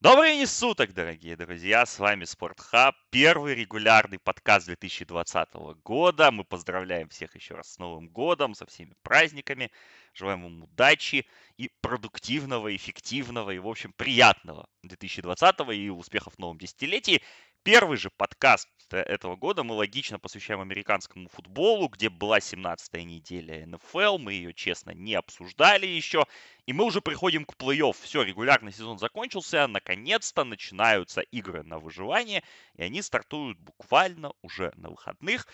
Добрый день суток, дорогие друзья, с вами Спортхаб, первый регулярный подкаст 2020 года. Мы поздравляем всех еще раз с Новым годом, со всеми праздниками, желаем вам удачи и продуктивного, эффективного и, в общем, приятного 2020 и успехов в новом десятилетии. Первый же подкаст этого года мы логично посвящаем американскому футболу, где была 17-я неделя НФЛ, мы ее, честно, не обсуждали еще, и мы уже приходим к плей-офф. Все, регулярный сезон закончился, наконец-то начинаются игры на выживание, и они стартуют буквально уже на выходных.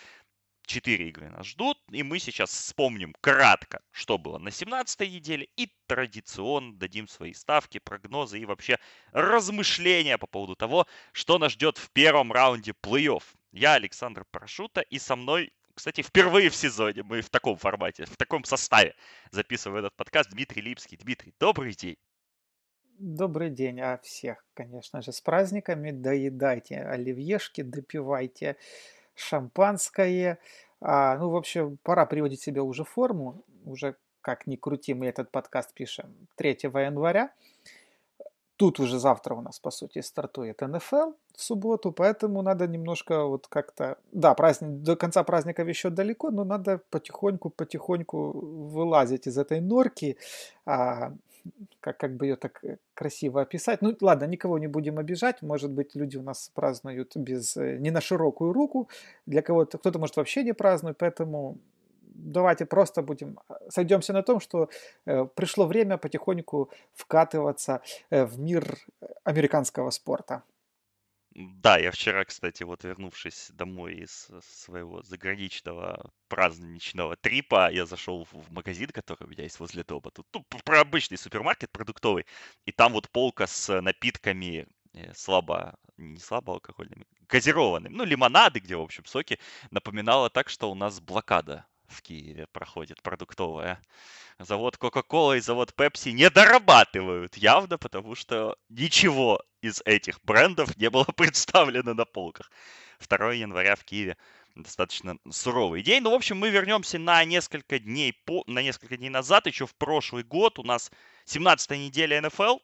Четыре игры нас ждут, и мы сейчас вспомним кратко, что было на 17-й неделе, и традиционно дадим свои ставки, прогнозы и вообще размышления по поводу того, что нас ждет в первом раунде плей-офф. Я Александр Парашута, и со мной кстати, впервые в сезоне мы в таком формате, в таком составе записываем этот подкаст. Дмитрий Липский. Дмитрий, добрый день. Добрый день, а всех, конечно же, с праздниками. Доедайте оливьешки, допивайте шампанское. А, ну, в общем, пора приводить себя уже форму. Уже как ни крути, мы этот подкаст пишем 3 января. Тут уже завтра у нас, по сути, стартует НФЛ в субботу, поэтому надо немножко вот как-то... Да, праздник, до конца праздников еще далеко, но надо потихоньку-потихоньку вылазить из этой норки. А, как, как бы ее так э, красиво описать. Ну, ладно, никого не будем обижать. Может быть, люди у нас празднуют без, э, не на широкую руку. Для кого-то, кто-то, может, вообще не празднует. Поэтому давайте просто будем, а, сойдемся на том, что э, пришло время потихоньку вкатываться э, в мир американского спорта. Да, я вчера, кстати, вот вернувшись домой из своего заграничного праздничного трипа, я зашел в магазин, который у меня есть возле дома. Тут ну, про обычный супермаркет продуктовый. И там вот полка с напитками э, слабо, не слабо алкогольными, газированными, ну, лимонады, где, в общем, соки, напоминала так, что у нас блокада в Киеве проходит продуктовая. Завод Coca-Cola и завод Pepsi не дорабатывают явно, потому что ничего из этих брендов не было представлено на полках. 2 января в Киеве достаточно суровый день. Ну, в общем, мы вернемся на несколько дней, по, на несколько дней назад, еще в прошлый год. У нас 17-я неделя НФЛ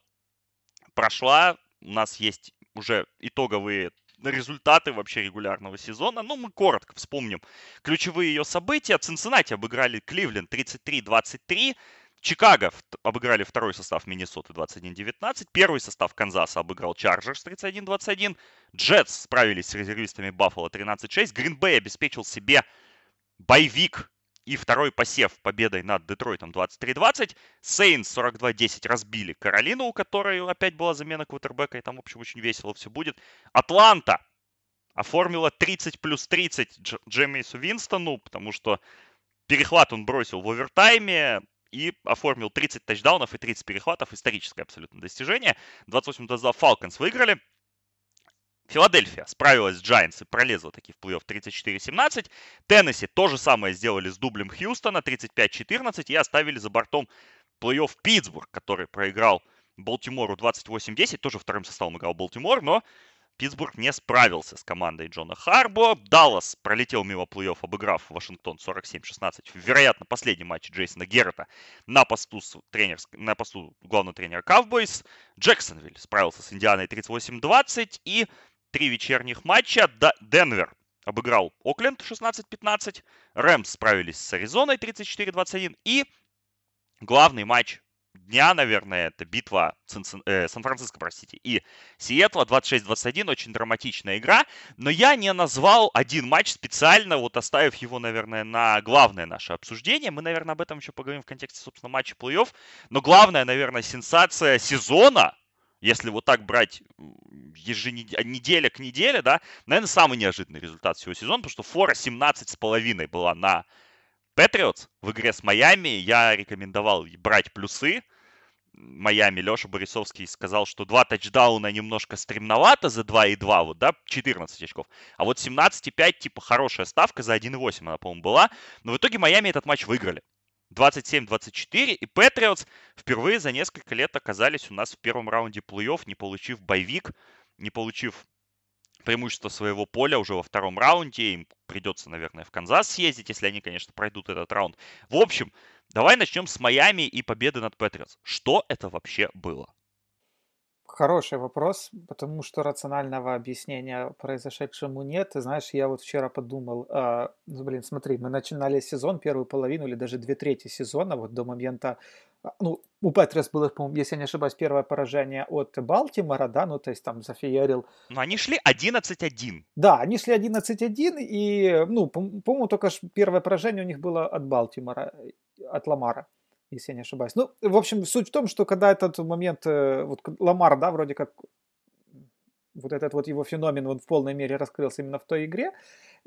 прошла. У нас есть уже итоговые результаты вообще регулярного сезона. Ну, мы коротко вспомним ключевые ее события. Цинциннати обыграли Кливленд 33-23. Чикаго обыграли второй состав Миннесоты 21-19. Первый состав Канзаса обыграл Чарджерс 31-21. Джетс справились с резервистами Баффало 13-6. Гринбей обеспечил себе боевик и второй посев победой над Детройтом 23-20. Сейнс 42-10 разбили Каролину, у которой опять была замена квотербека, и там, в общем, очень весело все будет. Атланта оформила 30 плюс 30 Дж- Винстону, потому что перехват он бросил в овертайме, и оформил 30 тачдаунов и 30 перехватов. Историческое абсолютно достижение. 28-22 Falcons выиграли. Филадельфия справилась с Giants и пролезла таки в плей-офф 34-17. Теннесси то же самое сделали с дублем Хьюстона 35-14 и оставили за бортом плей-офф Питтсбург, который проиграл Балтимору 28-10. Тоже вторым составом играл Балтимор, но Питтсбург не справился с командой Джона Харбо. Даллас пролетел мимо плей-офф, обыграв Вашингтон 47-16. Вероятно, последний матч Джейсона Геррета на посту, тренер, на посту главного тренера Cowboys. Джексонвиль справился с Индианой 38-20. И три вечерних матча. Денвер обыграл Окленд 16-15. Рэмс справились с Аризоной 34-21. И главный матч дня, наверное, это битва э, Сан-Франциско, простите, и Сиэтла 26-21, очень драматичная игра, но я не назвал один матч специально, вот оставив его, наверное, на главное наше обсуждение. Мы, наверное, об этом еще поговорим в контексте, собственно, матча плей-офф, но главная, наверное, сенсация сезона, если вот так брать еженеделя к неделе, да, наверное, самый неожиданный результат всего сезона, потому что фора 17,5 была на Патриотс в игре с Майами. Я рекомендовал брать плюсы. Майами Леша Борисовский сказал, что два тачдауна немножко стремновато за 2,2, вот, да, 14 очков. А вот 17,5, типа, хорошая ставка за 1,8 она, по-моему, была. Но в итоге Майами этот матч выиграли. 27-24, и Патриотс впервые за несколько лет оказались у нас в первом раунде плей-офф, не получив боевик, не получив преимущество своего поля уже во втором раунде. Им придется, наверное, в Канзас съездить, если они, конечно, пройдут этот раунд. В общем, давай начнем с Майами и победы над Патриотс. Что это вообще было? Хороший вопрос, потому что рационального объяснения произошедшему нет. Ты знаешь, я вот вчера подумал, ну, блин, смотри, мы начинали сезон, первую половину или даже две трети сезона, вот до момента, а, ну, у Патриос было, если я не ошибаюсь, первое поражение от Балтимора, да, ну, то есть там зафеерил. Ну, они шли 11-1. Да, они шли 11-1, и, ну, по-моему, только первое поражение у них было от Балтимора, от Ламара если я не ошибаюсь. Ну, в общем, суть в том, что когда этот момент, э, вот Ламар, да, вроде как вот этот вот его феномен он в полной мере раскрылся именно в той игре,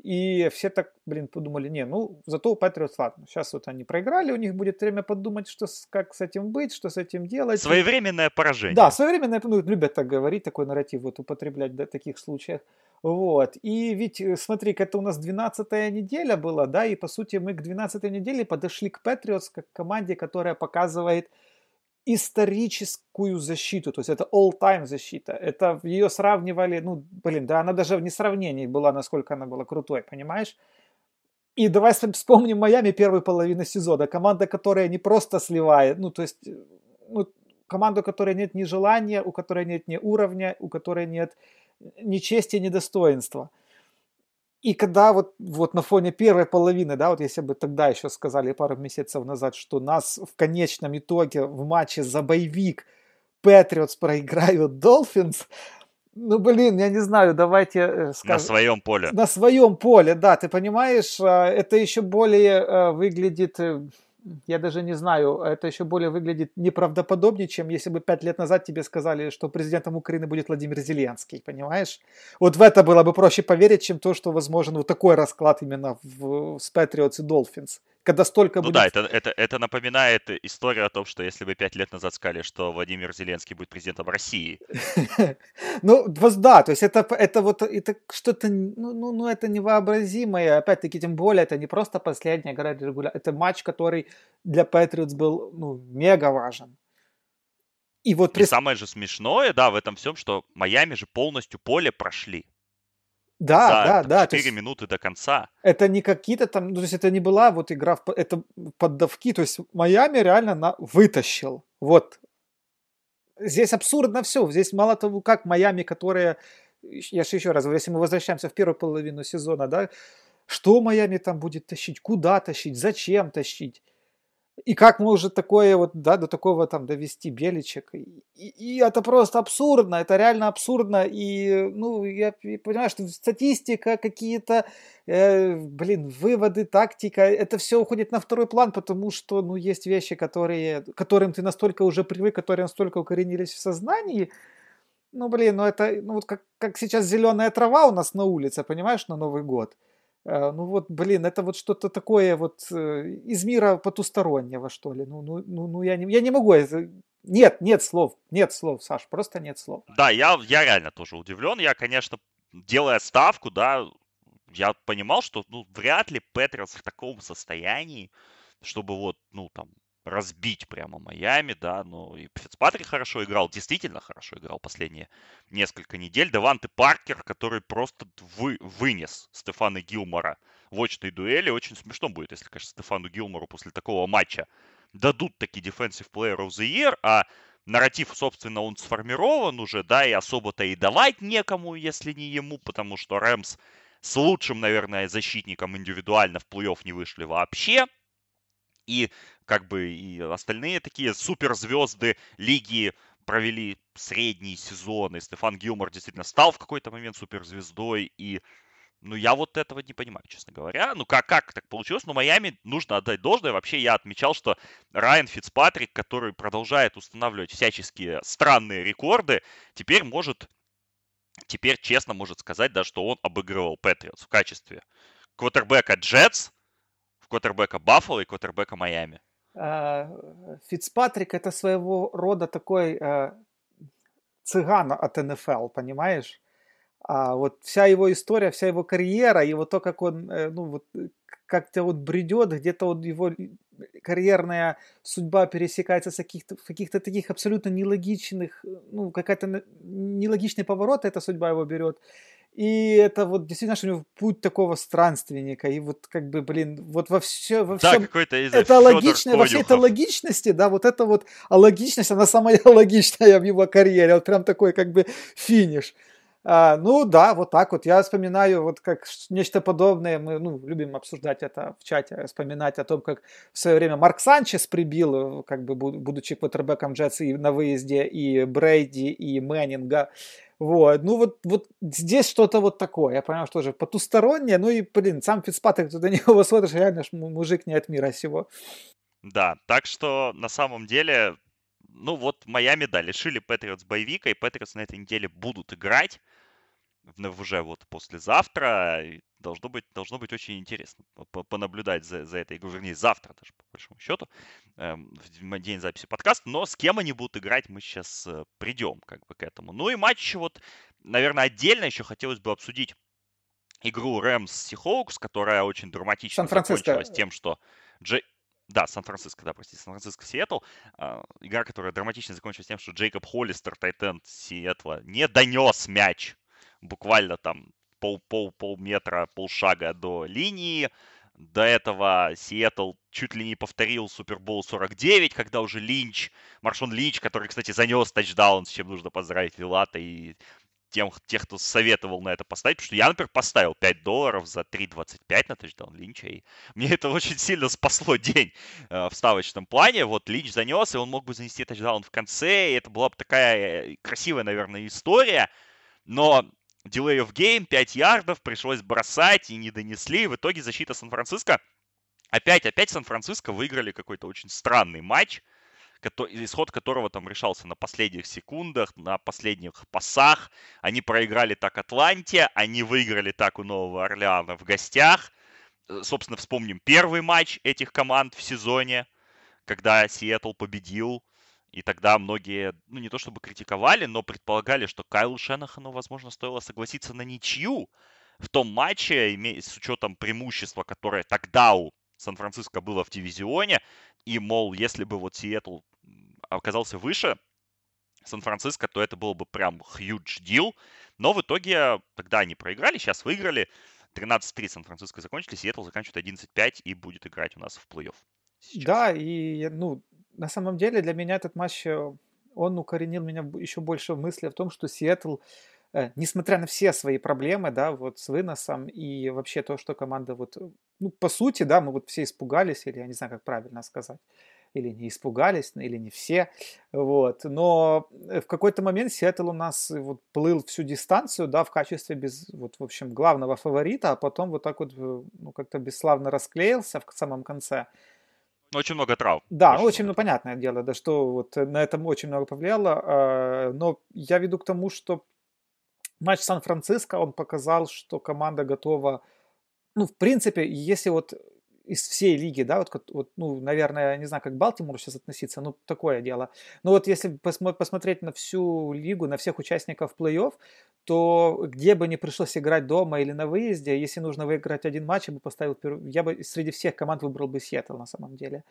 и все так, блин, подумали, не, ну, зато у Патриотс, ладно, сейчас вот они проиграли, у них будет время подумать, что, как с этим быть, что с этим делать. Своевременное поражение. Да, своевременное, ну, любят так говорить, такой нарратив вот употреблять в таких случаях. Вот. И ведь, э, смотри, это у нас 12 неделя была, да, и по сути мы к 12 неделе подошли к Патриотс как команде, которая показывает историческую защиту, то есть это all-time защита. Это ее сравнивали, ну, блин, да, она даже в несравнении была, насколько она была крутой, понимаешь? И давай вспомним Майами первой половины сезона. Команда, которая не просто сливает, ну, то есть, э, ну, команда, у которой нет ни желания, у которой нет ни уровня, у которой нет ни чести, ни достоинства. И когда вот, вот на фоне первой половины, да, вот если бы тогда еще сказали пару месяцев назад, что нас в конечном итоге в матче за боевик Патриотс проиграют Долфинс, ну, блин, я не знаю, давайте э, скажем. На своем поле. На своем поле, да, ты понимаешь, а, это еще более э, выглядит э, я даже не знаю, это еще более выглядит неправдоподобнее, чем если бы пять лет назад тебе сказали, что президентом Украины будет Владимир Зеленский, понимаешь? Вот в это было бы проще поверить, чем то, что возможен вот такой расклад именно в, с Patriots и Dolphins когда столько ну будет... да, это, это, это напоминает историю о том, что если бы пять лет назад сказали, что Владимир Зеленский будет президентом России. Ну, да, то есть это, это вот это что-то, ну, ну, ну, это невообразимое. Опять-таки, тем более, это не просто последняя игра регуляр, это матч, который для Патриотс был, ну, мега важен. И вот... И самое же смешное, да, в этом всем, что Майами же полностью поле прошли. Да, да, да. 4 есть, минуты до конца. Это не какие-то там, ну, то есть это не была вот игра, в, это поддавки, то есть Майами реально на, вытащил. Вот. Здесь абсурдно все. Здесь мало того, как Майами, которые, я же еще раз говорю, если мы возвращаемся в первую половину сезона, да, что Майами там будет тащить, куда тащить, зачем тащить. И как может такое вот, да, до такого там довести Беличек? И, и это просто абсурдно, это реально абсурдно. И, ну, я понимаю, что статистика, какие-то, э, блин, выводы, тактика, это все уходит на второй план, потому что, ну, есть вещи, которые, которым ты настолько уже привык, которые настолько укоренились в сознании, ну, блин, ну это, ну, вот как, как сейчас зеленая трава у нас на улице, понимаешь, на Новый год – ну вот, блин, это вот что-то такое вот э, из мира потустороннего, что ли. Ну, ну, ну, ну я, не, я не могу. Нет, нет слов, нет слов, Саш, просто нет слов. Да, я, я реально тоже удивлен. Я, конечно, делая ставку, да, я понимал, что ну, вряд ли Патриотс в таком состоянии, чтобы вот, ну, там, разбить прямо Майами, да, ну и Фицпатрик хорошо играл, действительно хорошо играл последние несколько недель. Деванте Паркер, который просто вы, вынес Стефана Гилмора в очной дуэли. Очень смешно будет, если, конечно, Стефану Гилмору после такого матча дадут таки Defensive Player of the Year, а нарратив, собственно, он сформирован уже, да, и особо-то и давать некому, если не ему, потому что Рэмс с лучшим, наверное, защитником индивидуально в плей-офф не вышли вообще. И как бы и остальные такие суперзвезды лиги провели средние сезоны. Стефан Гилмор действительно стал в какой-то момент суперзвездой. И ну, я вот этого не понимаю, честно говоря. Ну, как, как так получилось? Ну, Майами нужно отдать должное. Вообще, я отмечал, что Райан Фицпатрик, который продолжает устанавливать всяческие странные рекорды, теперь может, теперь честно может сказать, да, что он обыгрывал Патриотс в качестве квотербека Джетс, в квотербека Баффало и квотербека Майами. А, Фицпатрик это своего рода такой э, цыган от НФЛ, понимаешь? А вот вся его история, вся его карьера, и вот то, как он, э, ну вот, как-то вот бредет, где-то вот его карьерная судьба пересекается с каких-то, каких-то таких абсолютно нелогичных, ну, какая-то нелогичный поворот эта судьба его берет. И это вот действительно, что у него путь такого странственника. И вот как бы, блин, вот во все, во всем... Да, какой-то, из это логично, во всей этой логичности, да, вот это вот, а логичность, она самая логичная в его карьере. Вот прям такой как бы финиш. А, ну да, вот так вот. Я вспоминаю вот как нечто подобное. Мы ну, любим обсуждать это в чате, вспоминать о том, как в свое время Марк Санчес прибил, как бы будучи квотербеком Джетс и на выезде и Брейди, и Мэннинга. Вот, ну вот, вот здесь что-то вот такое, я понимаю, что же потустороннее, ну и, блин, сам Фицпатрик, ты на него смотришь, реально ж мужик не от мира сего. Да, так что на самом деле, ну вот моя медаль. Лишили Патриотс боевика, и Патриотс на этой неделе будут играть уже вот послезавтра. Должно быть, должно быть очень интересно понаблюдать за, за этой игрой. Вернее, завтра даже, по большому счету, эм, в день записи подкаста. Но с кем они будут играть, мы сейчас э, придем как бы к этому. Ну и матч вот, наверное, отдельно еще хотелось бы обсудить игру Рэмс Сихоукс, которая очень драматично закончилась тем, что Джей... Да, Сан-Франциско, да, простите, Сан-Франциско, Сиэтл. А, игра, которая драматично закончилась тем, что Джейкоб Холлистер, Тайтенд Сиэтла, не донес мяч буквально там пол, пол, полметра, полшага до линии. До этого Сиэтл чуть ли не повторил Супербол 49, когда уже Линч, Маршон Линч, который, кстати, занес тачдаун, с чем нужно поздравить Вилата и тем, тех, кто советовал на это поставить, потому что я, например, поставил 5 долларов за 3.25 на тачдаун Линча, и мне это очень сильно спасло день э, в ставочном плане. Вот Линч занес, и он мог бы занести тачдаун в конце, и это была бы такая э, красивая, наверное, история, но Delay of game, 5 ярдов, пришлось бросать и не донесли. В итоге защита Сан-Франциско опять, опять Сан-Франциско выиграли какой-то очень странный матч, исход которого там решался на последних секундах, на последних пасах. Они проиграли так Атланте, они выиграли так у Нового Орлеана в гостях. Э, собственно, вспомним первый матч этих команд в сезоне, когда Сиэтл победил и тогда многие, ну не то чтобы критиковали, но предполагали, что Кайлу Шенахану, возможно, стоило согласиться на ничью в том матче, с учетом преимущества, которое тогда у Сан-Франциско было в дивизионе. И, мол, если бы вот Сиэтл оказался выше Сан-Франциско, то это было бы прям huge deal. Но в итоге тогда они проиграли, сейчас выиграли. 13-3 Сан-Франциско закончили, Сиэтл заканчивает 11-5 и будет играть у нас в плей-офф. Да, и ну, на самом деле для меня этот матч, э, он укоренил меня еще больше в мысли в том, что Сиэтл, э, несмотря на все свои проблемы, да, вот с выносом и вообще то, что команда вот, ну, по сути, да, мы вот все испугались, или я не знаю, как правильно сказать, или не испугались, или не все, вот, но в какой-то момент Сиэтл у нас вот плыл всю дистанцию, да, в качестве без, вот, в общем, главного фаворита, а потом вот так вот, э, ну, как-то бесславно расклеился в самом конце, очень много трав. Да, очень, очень ну, понятное дело, да, что вот на этом очень много повлияло. А, но я веду к тому, что матч Сан-Франциско, он показал, что команда готова, ну, в принципе, если вот из всей лиги, да, вот, вот, ну, наверное, не знаю, как Балтимор сейчас относиться, ну, такое дело. Но вот если посмотреть на всю лигу, на всех участников плей-офф, то где бы ни пришлось играть дома или на выезде, если нужно выиграть один матч, я бы поставил, я бы среди всех команд выбрал бы Сиэтл на самом деле.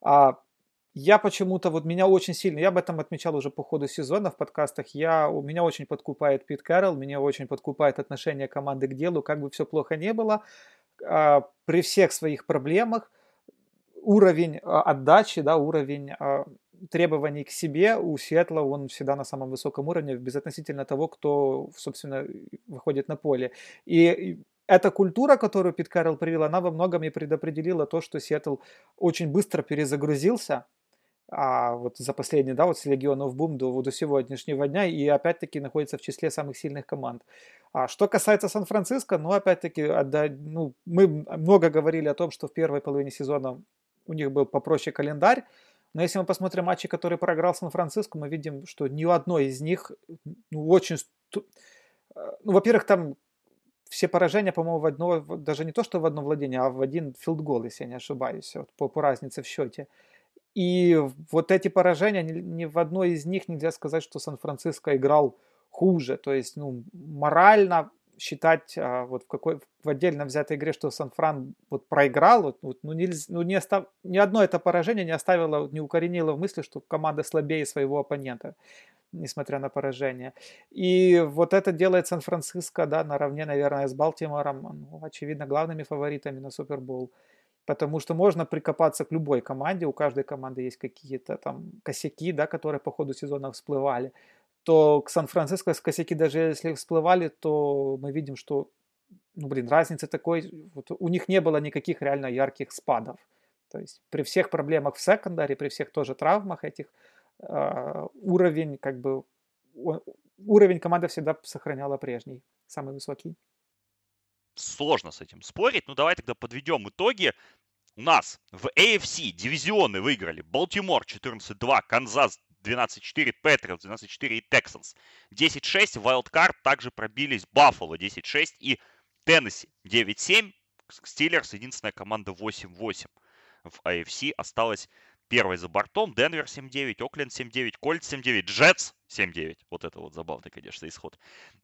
А я почему-то, вот меня очень сильно, я об этом отмечал уже по ходу сезона в подкастах, я, у меня очень подкупает Пит Кэрролл, меня очень подкупает отношение команды к делу, как бы все плохо не было, при всех своих проблемах уровень а, отдачи, да, уровень а, требований к себе у Сиэтла, он всегда на самом высоком уровне, безотносительно того, кто, собственно, выходит на поле. И эта культура, которую Пит Карл привел, она во многом и предопределила то, что Сиэтл очень быстро перезагрузился, а вот за последние, да, вот с Легионов Бум до, до сегодняшнего дня, и опять-таки находится в числе самых сильных команд. А что касается Сан-Франциско, ну, опять-таки, отда... ну, мы много говорили о том, что в первой половине сезона у них был попроще календарь, но если мы посмотрим матчи, которые проиграл Сан-Франциско, мы видим, что ни у одной из них ну, очень... Э, ну, во-первых, там все поражения, по-моему, в одно, даже не то, что в одно владение, а в один филдгол, если я не ошибаюсь, вот, по, по разнице в счете. И вот эти поражения, ни, в одной из них нельзя сказать, что Сан-Франциско играл хуже. То есть, ну, морально считать а, вот в какой в отдельно взятой игре, что Сан-Фран вот проиграл, вот, вот, ну, нельзя, ну не остав, ни одно это поражение не оставило, не укоренило в мысли, что команда слабее своего оппонента. несмотря на поражение. И вот это делает Сан-Франциско, да, наравне, наверное, с Балтимором, ну, очевидно, главными фаворитами на Супербол. Потому что можно прикопаться к любой команде, у каждой команды есть какие-то там косяки, да, которые по ходу сезона всплывали. То к Сан-Франциско косяки даже если всплывали, то мы видим, что, ну, блин, разницы такой, вот у них не было никаких реально ярких спадов. То есть при всех проблемах в секондаре, при всех тоже травмах этих, э, уровень как бы уровень команды всегда сохраняла прежний, самый высокий. Сложно с этим спорить. Ну давай тогда подведем итоги. У нас в AFC дивизионы выиграли Балтимор 14-2, Канзас 12-4, Патриотс 12-4 и Texans 10-6. Вайлдкарт также пробились Баффало 10-6 и Теннесси 9-7. Стиллерс единственная команда 8-8 в AFC осталась первой за бортом. Денвер 7-9, Окленд 7-9, Кольт 7-9, Джетс 7-9. Вот это вот забавный, конечно, исход.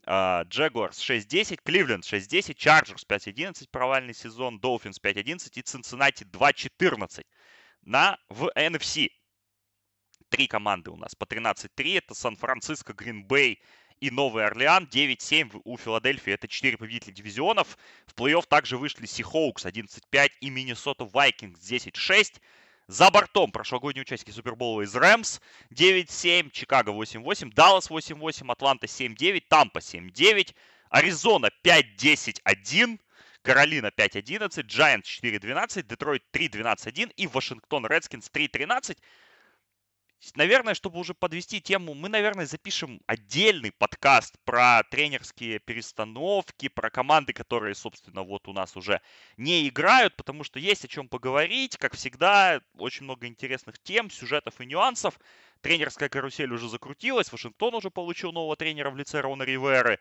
Джегуарс 6-10, Кливленд 6-10, Чарджерс 5-11, провальный сезон, Долфинс 5-11 и Цинциннати 2-14. На, в NFC три команды у нас по 13-3. Это Сан-Франциско, Гринбей и Новый Орлеан 9-7 у Филадельфии. Это 4 победителя дивизионов. В плей-офф также вышли Сихоукс 11-5 и Миннесота Вайкингс 10-6. За бортом прошлогодние участники Супербола из Рэмс 9-7, Чикаго 8-8, Даллас 8-8, Атланта 7-9, Тампа 7-9, Аризона 5-10-1, Каролина 5-11, Giants 4-12, Детройт 3-12-1 и Вашингтон Редскинс 3-13. Наверное, чтобы уже подвести тему, мы, наверное, запишем отдельный подкаст про тренерские перестановки, про команды, которые, собственно, вот у нас уже не играют, потому что есть о чем поговорить. Как всегда, очень много интересных тем, сюжетов и нюансов. Тренерская карусель уже закрутилась, Вашингтон уже получил нового тренера в лице Рона Риверы.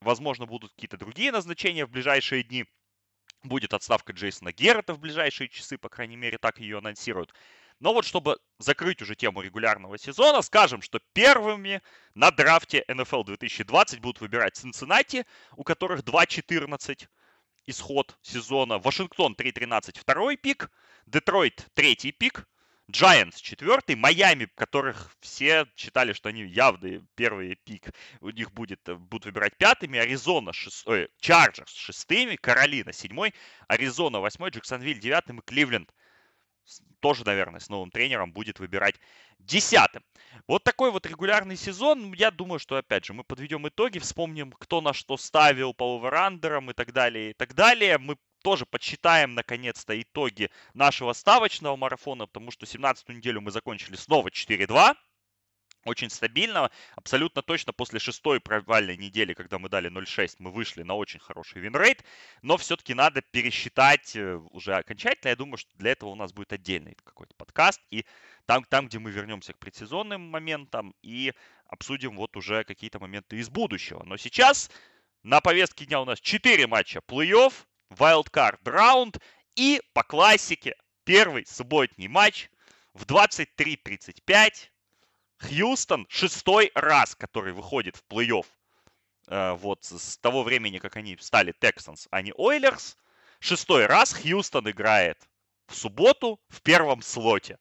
Возможно, будут какие-то другие назначения в ближайшие дни. Будет отставка Джейсона Геррета в ближайшие часы, по крайней мере, так ее анонсируют. Но вот чтобы закрыть уже тему регулярного сезона, скажем, что первыми на драфте NFL 2020 будут выбирать Цинциннати, у которых 2-14 исход сезона, Вашингтон 3-13 второй пик, Детройт третий пик, Giants четвертый, Майами, которых все считали, что они явные первый пик, у них будет, будут выбирать пятыми, Аризона, шест... Чарджерс шестыми, Каролина седьмой, Аризона восьмой, Джексонвиль девятым и Кливленд тоже, наверное, с новым тренером будет выбирать десятым. Вот такой вот регулярный сезон. Я думаю, что, опять же, мы подведем итоги, вспомним, кто на что ставил по оверандерам и так далее, и так далее. Мы тоже подсчитаем, наконец-то, итоги нашего ставочного марафона, потому что 17-ю неделю мы закончили снова 4-2 очень стабильно. Абсолютно точно после шестой провальной недели, когда мы дали 0-6, мы вышли на очень хороший винрейт. Но все-таки надо пересчитать э, уже окончательно. Я думаю, что для этого у нас будет отдельный какой-то подкаст. И там, там, где мы вернемся к предсезонным моментам и обсудим вот уже какие-то моменты из будущего. Но сейчас на повестке дня у нас 4 матча плей-офф, wildcard раунд и по классике первый субботний матч в 23.35 Хьюстон шестой раз, который выходит в плей-офф. Э, вот с того времени, как они стали Texans, а не Ойлерс. Шестой раз Хьюстон играет в субботу в первом слоте.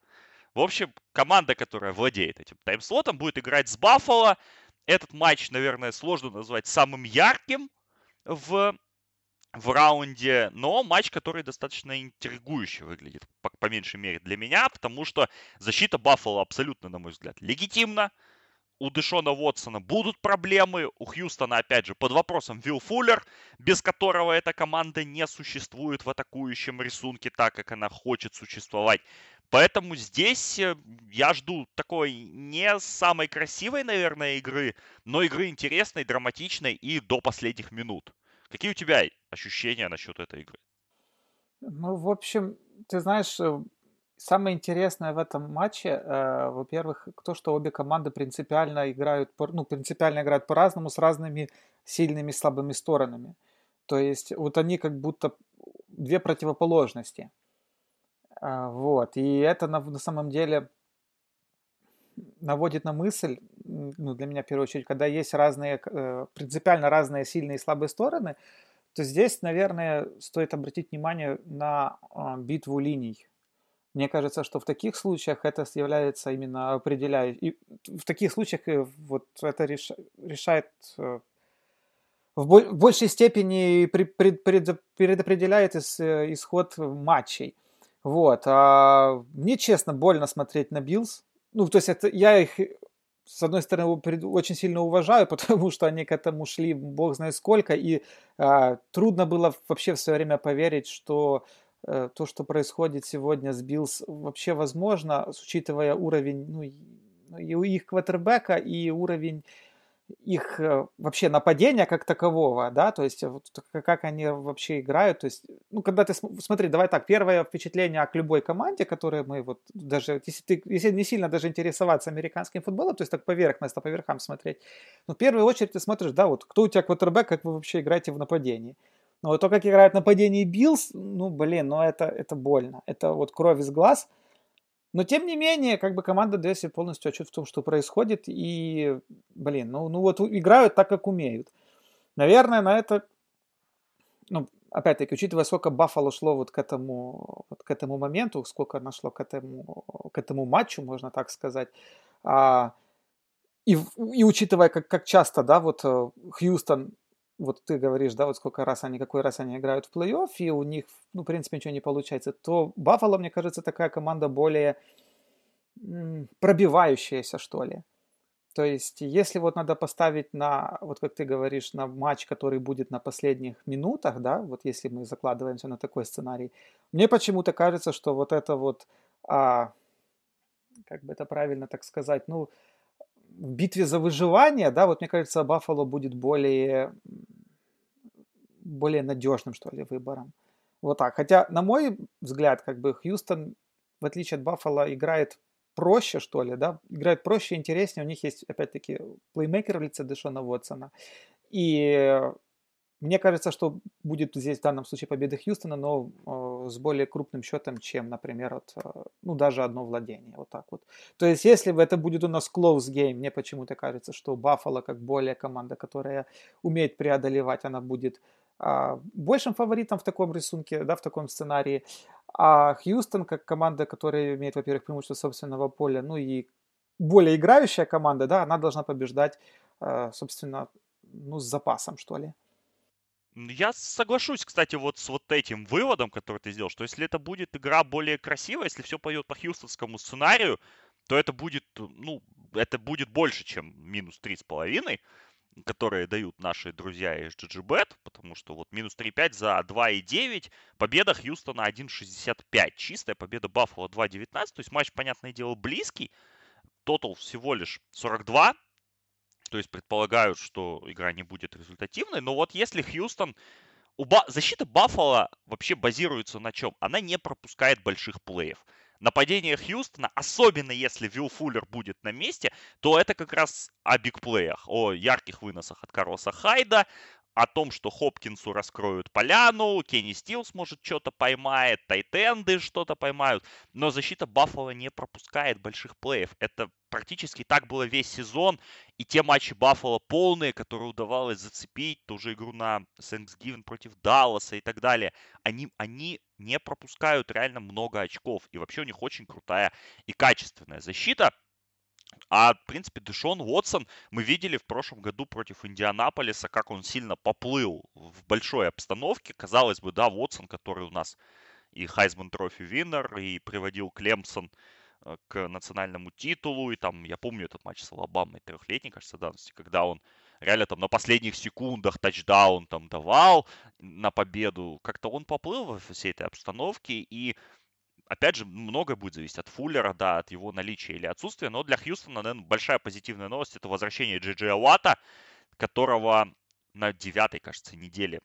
В общем, команда, которая владеет этим тайм-слотом, будет играть с Баффало. Этот матч, наверное, сложно назвать самым ярким в в раунде, но матч, который достаточно интригующе выглядит, по, по меньшей мере для меня, потому что защита Баффала абсолютно, на мой взгляд, легитимна. У Дэшона Уотсона будут проблемы, у Хьюстона, опять же, под вопросом Вилл Фуллер, без которого эта команда не существует в атакующем рисунке так, как она хочет существовать. Поэтому здесь э, я жду такой не самой красивой, наверное, игры, но игры интересной, драматичной и до последних минут. Какие у тебя ощущения насчет этой игры? Ну, в общем, ты знаешь, э, самое интересное в этом матче, э, во-первых, то, что обе команды принципиально играют, по, ну, принципиально играют по-разному, с разными сильными и слабыми сторонами. То есть вот они как будто две противоположности. Э, вот. И это на, на самом деле наводит на мысль, ну, для меня в первую очередь, когда есть разные, э, принципиально разные сильные и слабые стороны, то здесь, наверное, стоит обратить внимание на а, битву линий. Мне кажется, что в таких случаях это является именно определяющим. В таких случаях э, вот это реш... решает э, в большей степени предопределяет э, исход матчей. Вот. А мне, честно, больно смотреть на Биллс. Ну, то есть это, я их, с одной стороны, очень сильно уважаю, потому что они к этому шли бог знает сколько, и а, трудно было вообще в свое время поверить, что а, то, что происходит сегодня с Биллс, вообще возможно, учитывая уровень ну, и их квотербека, и уровень их э, вообще нападения как такового, да, то есть вот, как они вообще играют, то есть, ну, когда ты, смотри, давай так, первое впечатление к любой команде, которой мы вот даже, если ты, если не сильно даже интересоваться американским футболом, то есть так поверхностно, по верхам смотреть, ну, в первую очередь ты смотришь, да, вот кто у тебя квотербек, как вы вообще играете в нападении. Но то, как играют в нападении Биллс, ну, блин, ну, это, это больно, это вот кровь из глаз – но тем не менее, как бы команда себе полностью отчет в том, что происходит. И, блин, ну, ну вот играют так, как умеют. Наверное, на это, ну, опять-таки, учитывая, сколько Баффало шло вот к этому, вот к этому моменту, сколько нашло к этому, к этому матчу, можно так сказать, а, и, и учитывая, как, как часто, да, вот э, Хьюстон вот ты говоришь, да, вот сколько раз они, какой раз они играют в плей-офф, и у них, ну, в принципе, ничего не получается, то Баффало, мне кажется, такая команда более пробивающаяся, что ли. То есть, если вот надо поставить на, вот как ты говоришь, на матч, который будет на последних минутах, да, вот если мы закладываемся на такой сценарий, мне почему-то кажется, что вот это вот, а, как бы это правильно так сказать, ну, в битве за выживание, да, вот мне кажется, Баффало будет более, более надежным, что ли, выбором. Вот так. Хотя, на мой взгляд, как бы Хьюстон, в отличие от Баффало, играет проще, что ли, да, играет проще, интереснее. У них есть, опять-таки, плеймейкер в лице Дэшона Уотсона. И мне кажется, что будет здесь в данном случае победа Хьюстона, но э, с более крупным счетом, чем, например, вот, э, ну, даже одно владение. Вот так вот. То есть, если это будет у нас close game, мне почему-то кажется, что Баффало, как более команда, которая умеет преодолевать, она будет э, большим фаворитом в таком рисунке, да, в таком сценарии. А Хьюстон, как команда, которая имеет, во-первых, преимущество собственного поля, ну и более играющая команда, да, она должна побеждать, э, собственно, ну, с запасом, что ли. Я соглашусь, кстати, вот с вот этим выводом, который ты сделал, что если это будет игра более красивая, если все пойдет по хьюстонскому сценарию, то это будет, ну, это будет больше, чем минус три с половиной, которые дают наши друзья из GGBet, потому что вот минус 3,5 за 2,9, победа Хьюстона 1,65, чистая победа Баффало 2,19, то есть матч, понятное дело, близкий, тотал всего лишь 42, то есть предполагают, что игра не будет результативной. Но вот если Хьюстон... У. Защита Баффала вообще базируется на чем? Она не пропускает больших плеев. Нападение Хьюстона, особенно если Вилл Фуллер будет на месте, то это как раз о бигплеях, о ярких выносах от Карлоса Хайда, о том, что Хопкинсу раскроют поляну, Кенни Стилс, может, что-то поймает, Тайтенды что-то поймают, но защита Баффала не пропускает больших плеев. Это практически так было весь сезон, и те матчи Баффала полные, которые удавалось зацепить, ту же игру на Thanksgiving против Далласа и так далее, они, они не пропускают реально много очков, и вообще у них очень крутая и качественная защита. А, в принципе, Дэшон Уотсон мы видели в прошлом году против Индианаполиса, как он сильно поплыл в большой обстановке. Казалось бы, да, Уотсон, который у нас и Heisman Trophy winner, и приводил Клемсон э, к национальному титулу. И там, я помню этот матч с Алабамой трехлетней, кажется, давности, когда он реально там на последних секундах тачдаун там давал на победу. Как-то он поплыл во всей этой обстановке. И опять же, многое будет зависеть от Фуллера, да, от его наличия или отсутствия. Но для Хьюстона, наверное, большая позитивная новость – это возвращение Джей Джей Уатта, которого на девятой, кажется, неделе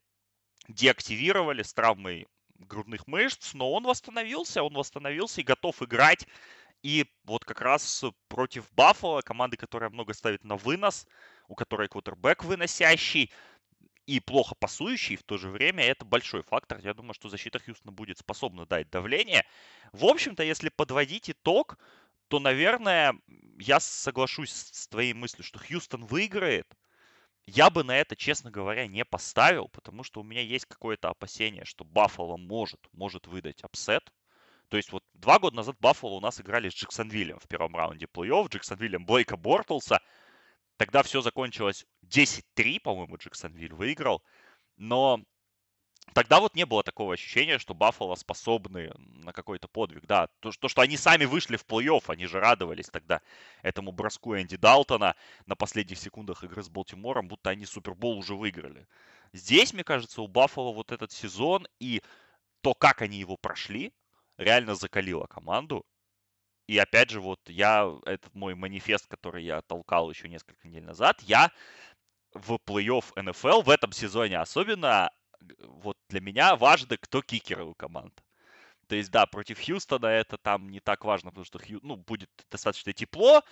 деактивировали с травмой грудных мышц, но он восстановился, он восстановился и готов играть. И вот как раз против Баффала, команды, которая много ставит на вынос, у которой квотербек выносящий, и плохо пасующий в то же время, это большой фактор. Я думаю, что защита Хьюстона будет способна дать давление. В общем-то, если подводить итог, то, наверное, я соглашусь с твоей мыслью, что Хьюстон выиграет. Я бы на это, честно говоря, не поставил, потому что у меня есть какое-то опасение, что Баффало может, может выдать апсет. То есть вот два года назад Баффало у нас играли с Джексонвиллем в первом раунде плей-офф. Джексонвиллем Блейка Бортлса. Тогда все закончилось 10-3, по-моему, Джексонвиль выиграл. Но тогда вот не было такого ощущения, что Баффало способны на какой-то подвиг. Да, то, то, что они сами вышли в плей-офф, они же радовались тогда этому броску Энди Далтона на последних секундах игры с Балтимором, будто они Супербол уже выиграли. Здесь, мне кажется, у Баффало вот этот сезон и то, как они его прошли, реально закалило команду. И опять же, вот я, этот мой манифест, который я толкал еще несколько недель назад, я в плей-офф НФЛ в этом сезоне особенно, вот для меня важно, кто кикеры у команд. То есть, да, против Хьюстона это там не так важно, потому что Хью, ну, будет достаточно тепло,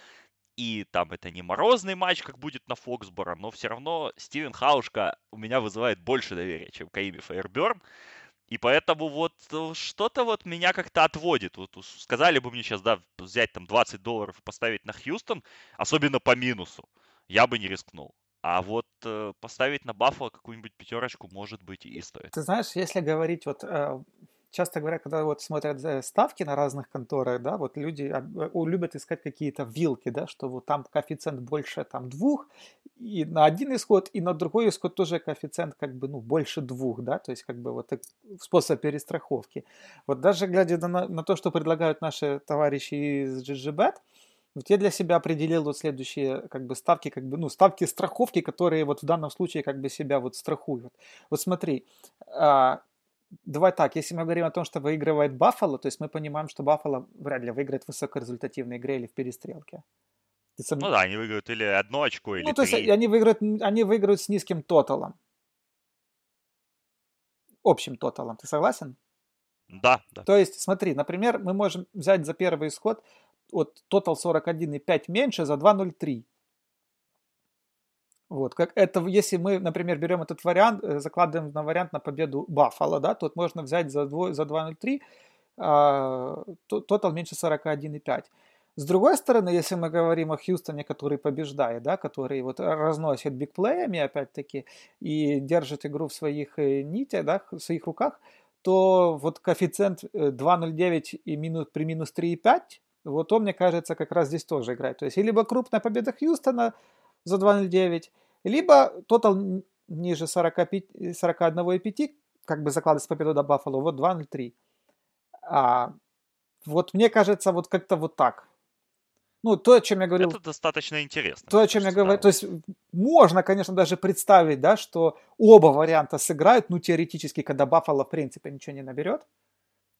и там это не морозный матч, как будет на Фоксборо, но все равно Стивен Хаушка у меня вызывает больше доверия, чем Каими Фейерберн. И поэтому вот э, что-то вот меня как-то отводит. Вот сказали бы мне сейчас, да, взять там 20 долларов и поставить на Хьюстон, особенно по минусу, я бы не рискнул. А вот э, поставить на Баффало какую-нибудь пятерочку, может быть, и стоит. Ты знаешь, если говорить вот э, часто говорят, когда вот смотрят э, ставки на разных конторах, да, вот люди э, любят искать какие-то вилки, да, что вот там коэффициент больше там двух, и на один исход, и на другой исход тоже коэффициент как бы, ну, больше двух, да, то есть как бы вот способ перестраховки. Вот даже глядя на, на то, что предлагают наши товарищи из GGBet, вот я для себя определил вот следующие как бы ставки, как бы, ну, ставки страховки, которые вот в данном случае как бы себя вот страхуют. Вот смотри, а, давай так, если мы говорим о том, что выигрывает Баффало, то есть мы понимаем, что Баффало вряд ли выиграет в высокорезультативной игре или в перестрелке. Сам... Ну да, они выиграют или одно очко, или Ну, то есть они выиграют, они выиграют с низким тоталом. Общим тоталом. Ты согласен? Да, да. То есть, смотри, например, мы можем взять за первый исход вот тотал 41,5 меньше за 2,03. Вот, как это, если мы, например, берем этот вариант, э, закладываем на вариант на победу Баффало, да, то можно взять за, 2, за 2.03, а, тотал меньше 41.5. С другой стороны, если мы говорим о Хьюстоне, который побеждает, да, который вот разносит бигплеями, опять-таки, и держит игру в своих э, нитях, да, в своих руках, то вот коэффициент 2.09 э, и минус, при минус 3.5, вот он, мне кажется, как раз здесь тоже играет. То есть, либо крупная победа Хьюстона за 2.09, либо тотал ниже 45, 41,5, как бы закладывать победу до Баффало, вот 2.03. А, вот мне кажется, вот как-то вот так. Ну, то, о чем я говорил... Это достаточно интересно. То, о чем я говорил... То есть, можно, конечно, даже представить, да, что оба варианта сыграют, ну, теоретически, когда Баффало, в принципе, ничего не наберет.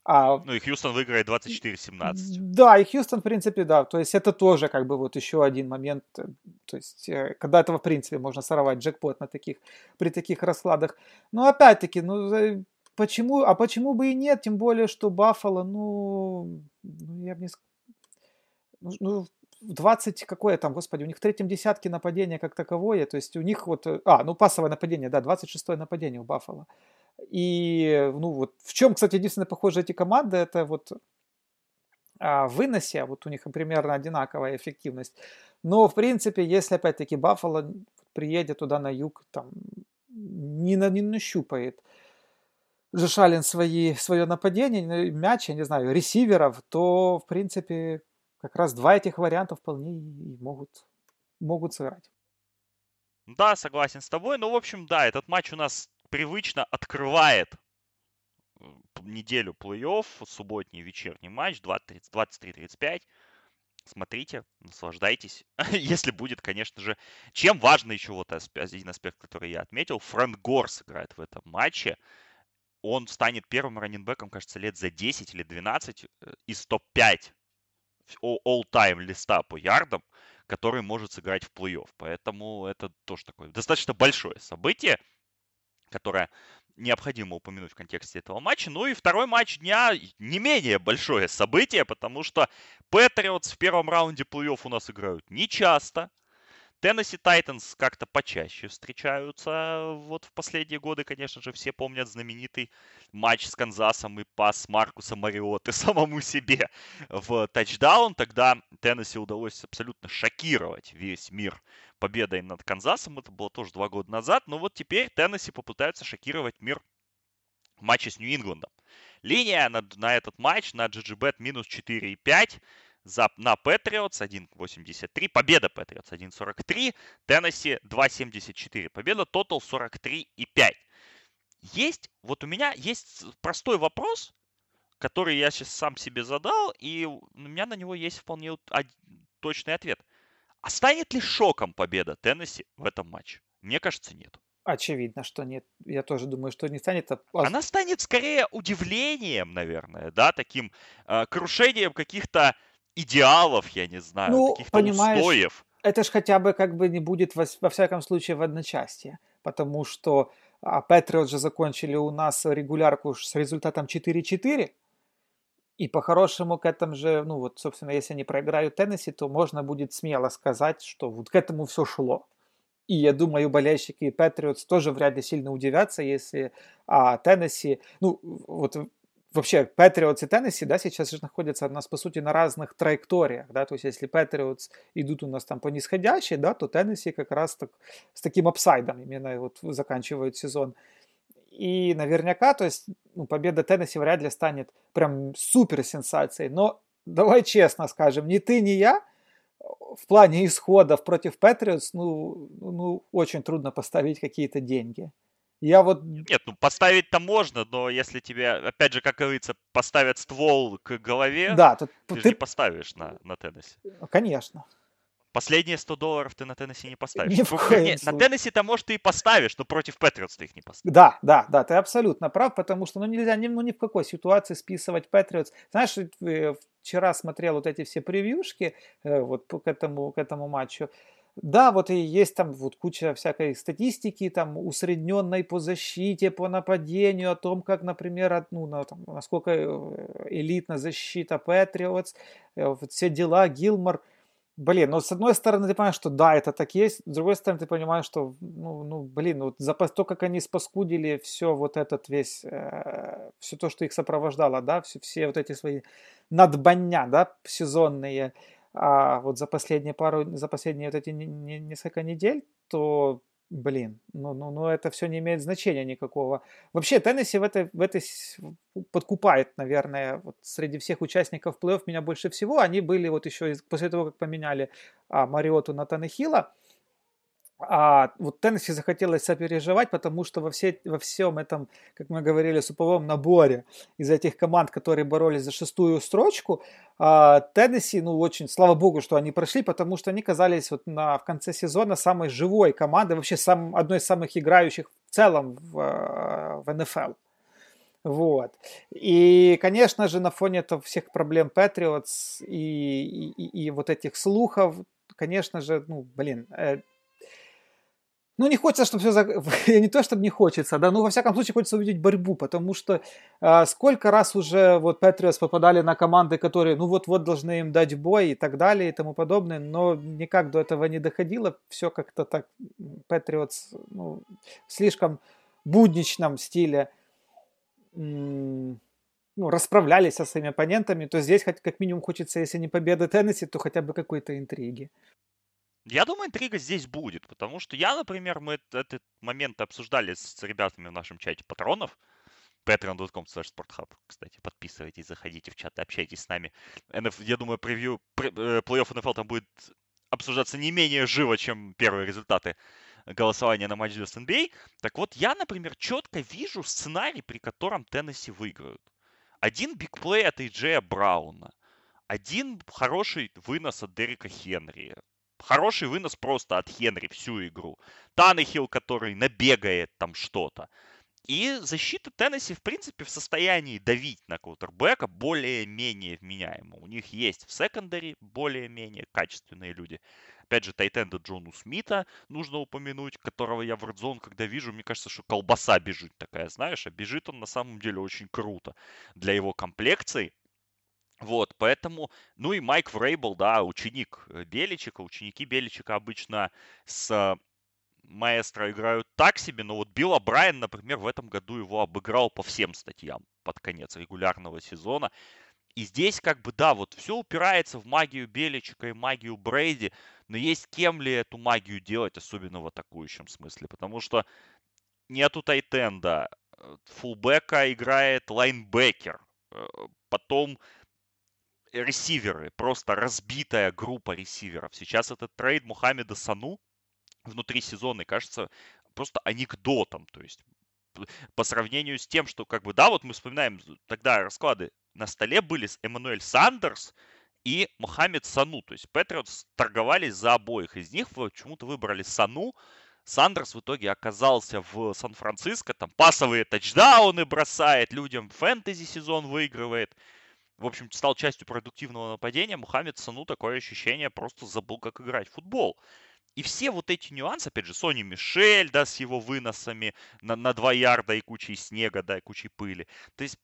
А, ну и Хьюстон выиграет 24-17. Да, и Хьюстон, в принципе, да. То есть это тоже как бы вот еще один момент. Э, то есть э, когда этого, в принципе, можно сорвать джекпот на таких, при таких раскладах. Но опять-таки, ну почему, а почему бы и нет? Тем более, что Баффало, ну, ну я бы не ну, ну 20 какое там, господи, у них в третьем десятке нападения как таковое, то есть у них вот, э, а, ну пасовое нападение, да, 26 нападение у Баффало. И, ну, вот в чем, кстати, единственное похожие эти команды, это вот а, в выносе, вот у них примерно одинаковая эффективность. Но, в принципе, если, опять-таки, Баффало приедет туда на юг, там, не, на, не нащупает Жешалин свои, свое нападение, мяч, я не знаю, ресиверов, то, в принципе, как раз два этих варианта вполне могут, могут сыграть. Да, согласен с тобой. Ну, в общем, да, этот матч у нас привычно открывает неделю плей-офф, субботний вечерний матч, 23-35. Смотрите, наслаждайтесь. Если будет, конечно же. Чем важно еще вот один аспект, который я отметил. Фрэнк Горс играет в этом матче. Он станет первым раненбеком, кажется, лет за 10 или 12 э, из топ-5 all-time листа по ярдам, который может сыграть в плей-офф. Поэтому это тоже такое достаточно большое событие которое необходимо упомянуть в контексте этого матча. Ну и второй матч дня не менее большое событие, потому что Патриотс в первом раунде плей-офф у нас играют нечасто. Теннесси Тайтанс как-то почаще встречаются. Вот в последние годы, конечно же, все помнят знаменитый матч с Канзасом и пас Маркуса Мариоты самому себе в тачдаун. Тогда Теннесси удалось абсолютно шокировать весь мир победой над Канзасом. Это было тоже два года назад. Но вот теперь Теннесси попытаются шокировать мир в матче с Нью-Ингландом. Линия на, на этот матч на GGBet минус 4,5 за, на Патриотс 1.83, победа Патриотс 1.43, Теннесси 2.74, победа Тотал 43,5. Есть, вот у меня есть простой вопрос, который я сейчас сам себе задал, и у меня на него есть вполне точный ответ. А станет ли шоком победа Теннесси в этом матче? Мне кажется, нет. Очевидно, что нет. Я тоже думаю, что не станет. А... Она станет скорее удивлением, наверное, да, таким э, крушением каких-то идеалов, я не знаю, ну, каких-то устоев. Это ж хотя бы как бы не будет во, во всяком случае в одночасье, потому что а Патриот же закончили у нас регулярку с результатом 4-4, и по-хорошему к этому же, ну вот, собственно, если они проиграют Теннесси, то можно будет смело сказать, что вот к этому все шло. И я думаю, болельщики Патриотс тоже вряд ли сильно удивятся, если а, Теннесси, ну вот вообще Патриотс и Теннесси, да, сейчас же находятся у нас, по сути, на разных траекториях, да, то есть если Патриотс идут у нас там по нисходящей, да, то Теннесси как раз так, с таким апсайдом именно вот заканчивают сезон. И наверняка, то есть, ну, победа Теннесси вряд ли станет прям супер сенсацией, но давай честно скажем, ни ты, ни я в плане исходов против Патриотс, ну, ну, очень трудно поставить какие-то деньги. Я вот... Нет, ну поставить-то можно, но если тебе, опять же, как говорится, поставят ствол к голове, да, то, ты, ты же не поставишь на, на Теннесси. Конечно. Последние 100 долларов ты на Теннесси не поставишь. Ни в коем не, на Теннесси-то, может, ты и поставишь, но против Патриотс ты их не поставишь. Да, да, да, ты абсолютно прав, потому что ну, нельзя ни, ну, ни в какой ситуации списывать Патриотс. Знаешь, э, вчера смотрел вот эти все превьюшки э, вот к этому, к этому матчу. Да, вот и есть там вот куча всякой статистики, там усредненной по защите, по нападению, о том, как, например, ну, на, там, насколько э, элитна защита Патриотс, все дела, Гилмор – Блин, ну с одной стороны ты понимаешь, что да, это так есть, с другой стороны ты понимаешь, что, ну, ну блин, вот за то, как они спаскудили все вот этот весь, э, все то, что их сопровождало, да, все, все вот эти свои надбання, да, сезонные, а вот за последние пару, за последние вот эти несколько недель, то Блин, ну, ну, ну это все не имеет значения никакого. Вообще Теннесси в этой, в этой подкупает, наверное, вот среди всех участников плей-офф меня больше всего. Они были вот еще после того, как поменяли а, Мариоту на Танехила, а вот Теннесси захотелось сопереживать, потому что во, все, во всем этом, как мы говорили, суповом наборе из этих команд, которые боролись за шестую строчку, а, Теннесси, ну, очень, слава богу, что они прошли, потому что они казались вот на, в конце сезона самой живой командой, вообще сам, одной из самых играющих в целом в, а, в НФЛ. Вот. И, конечно же, на фоне этого всех проблем Патриотс и, и, и, вот этих слухов, конечно же, ну, блин, э, ну, не хочется, чтобы все... За... не то, чтобы не хочется, да, ну, во всяком случае, хочется увидеть борьбу, потому что э, сколько раз уже вот Патриос попадали на команды, которые, ну, вот-вот должны им дать бой и так далее и тому подобное, но никак до этого не доходило, все как-то так, Патриотс, ну, в слишком будничном стиле ну, расправлялись со своими оппонентами, то здесь хоть как минимум хочется, если не победа Теннесси, то хотя бы какой-то интриги. Я думаю, интрига здесь будет, потому что я, например, мы этот момент обсуждали с ребятами в нашем чате патронов, patreon.com slash sporthub. Кстати, подписывайтесь, заходите в чат, общайтесь с нами. Я думаю, превью э, плей-офф НФЛ там будет обсуждаться не менее живо, чем первые результаты голосования на матч с NBA. Так вот, я, например, четко вижу сценарий, при котором Теннесси выиграют. Один бигплей от Эйджея Брауна. Один хороший вынос от Дерека Хенри хороший вынос просто от Хенри всю игру. Таннехилл, который набегает там что-то. И защита Теннесси, в принципе, в состоянии давить на квотербека более-менее вменяемо. У них есть в секондаре более-менее качественные люди. Опять же, Тайтенда Джону Смита нужно упомянуть, которого я в редзон, когда вижу, мне кажется, что колбаса бежит такая, знаешь, а бежит он на самом деле очень круто для его комплекции. Вот, поэтому, ну и Майк Врейбл, да, ученик э, Беличика. Ученики Беличика обычно с маэстро играют так себе, но вот Билл Брайан, например, в этом году его обыграл по всем статьям под конец регулярного сезона. И здесь как бы, да, вот все упирается в магию Беличика и магию Брейди, но есть с кем ли эту магию делать, особенно в атакующем смысле, потому что нету тайт-энда, фулбека играет лайнбекер, потом ресиверы, просто разбитая группа ресиверов. Сейчас этот трейд Мухаммеда Сану внутри сезона кажется просто анекдотом. То есть по сравнению с тем, что как бы, да, вот мы вспоминаем тогда расклады на столе были с Эммануэль Сандерс и Мухаммед Сану. То есть Патриотс торговались за обоих из них, почему-то выбрали Сану. Сандерс в итоге оказался в Сан-Франциско, там пасовые тачдауны бросает, людям фэнтези сезон выигрывает. В общем, стал частью продуктивного нападения. Мухаммед Сану такое ощущение просто забыл, как играть в футбол. И все вот эти нюансы, опять же, Сони Мишель, да, с его выносами на, на 2 ярда и кучей снега, да, и кучей пыли. То есть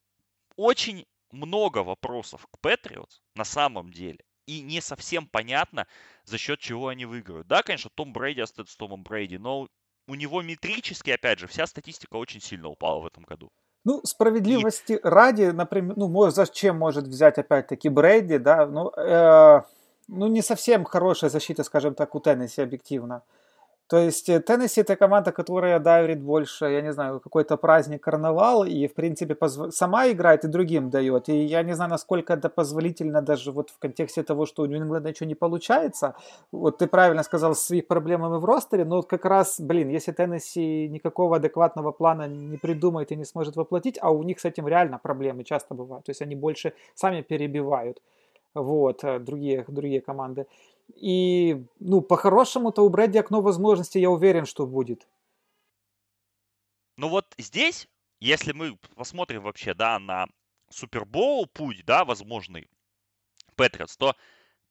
очень много вопросов к Патриотс на самом деле. И не совсем понятно, за счет чего они выиграют. Да, конечно, Том Брейди остается Томом Брейди, но у него метрически, опять же, вся статистика очень сильно упала в этом году. Ну, справедливости и... ради, например, ну, зачем может взять опять-таки Брейди, да, ну, э, ну, не совсем хорошая защита, скажем так, у Теннесси объективно. То есть э, Теннесси это команда, которая дарит больше, я не знаю, какой-то праздник, карнавал, и, в принципе, позв... сама играет и другим дает. И я не знаю, насколько это позволительно даже вот в контексте того, что у Нью-Ингланда ничего не получается. Вот ты правильно сказал, с их проблемами в ростере, но вот как раз, блин, если Теннесси никакого адекватного плана не придумает и не сможет воплотить, а у них с этим реально проблемы часто бывают. То есть они больше сами перебивают вот, э, другие, другие команды. И, ну, по-хорошему-то у Брэди окно возможностей, я уверен, что будет. Ну вот здесь, если мы посмотрим вообще, да, на Супербоул путь, да, возможный Патриотс, то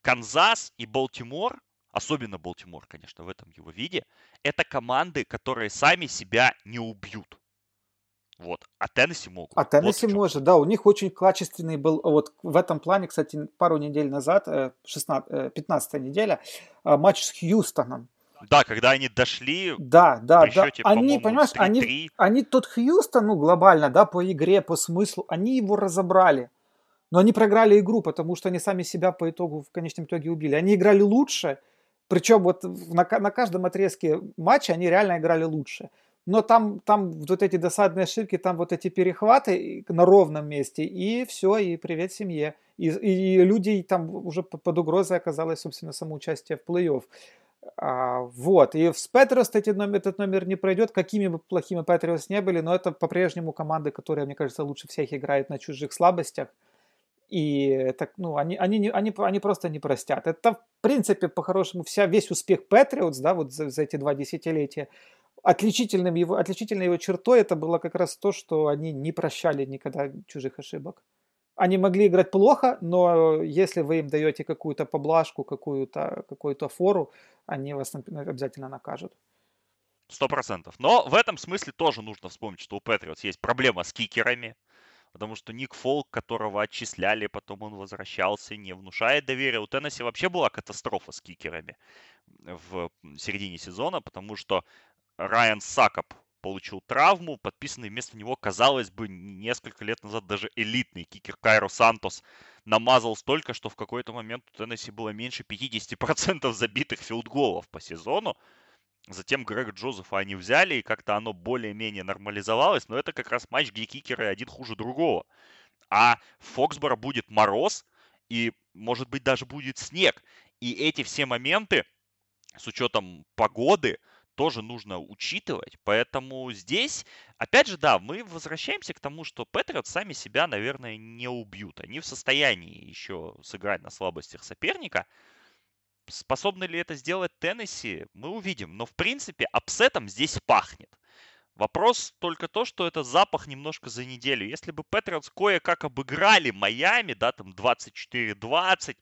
Канзас и Балтимор, особенно Балтимор, конечно, в этом его виде, это команды, которые сами себя не убьют. Вот. А Теннесси могут. А Теннесси вот может, да. У них очень качественный был, вот в этом плане, кстати, пару недель назад, 16, 15 э, неделя, а, матч с Хьюстоном. Да, когда они дошли. Да, да, да. Счете, они, понимаешь, они, они тот Хьюстон, ну, глобально, да, по игре, по смыслу, они его разобрали. Но они проиграли игру, потому что они сами себя по итогу в конечном итоге убили. Они играли лучше, причем вот на, на каждом отрезке матча они реально играли лучше но там, там вот эти досадные ошибки, там вот эти перехваты на ровном месте, и все, и привет семье. И, и люди там уже под угрозой оказалось, собственно, само участие в плей-офф. А, вот, и с Патриос этот номер, этот номер не пройдет, какими бы плохими Патриос не были, но это по-прежнему команды, которые, мне кажется, лучше всех играют на чужих слабостях. И так, ну, они, они, они, они просто не простят. Это, в принципе, по-хорошему, вся, весь успех Патриотс, да, вот за, за эти два десятилетия, отличительным его, отличительной его чертой это было как раз то, что они не прощали никогда чужих ошибок. Они могли играть плохо, но если вы им даете какую-то поблажку, какую-то какую фору, они вас обязательно накажут. Сто процентов. Но в этом смысле тоже нужно вспомнить, что у Патриотс есть проблема с кикерами, потому что Ник Фолк, которого отчисляли, потом он возвращался, не внушает доверия. У Теннесси вообще была катастрофа с кикерами в середине сезона, потому что Райан Сакоп получил травму, подписанный вместо него, казалось бы, несколько лет назад даже элитный кикер Кайро Сантос намазал столько, что в какой-то момент у Теннесси было меньше 50% забитых филдголов по сезону. Затем Грега Джозефа они взяли, и как-то оно более-менее нормализовалось, но это как раз матч, где кикеры один хуже другого. А в Фоксборо будет мороз, и, может быть, даже будет снег. И эти все моменты, с учетом погоды, тоже нужно учитывать. Поэтому здесь, опять же, да, мы возвращаемся к тому, что Патриотс сами себя, наверное, не убьют. Они в состоянии еще сыграть на слабостях соперника. Способны ли это сделать Теннесси, мы увидим. Но, в принципе, апсетом здесь пахнет. Вопрос только то, что это запах немножко за неделю. Если бы Патриотс кое-как обыграли Майами, да, там 24-20,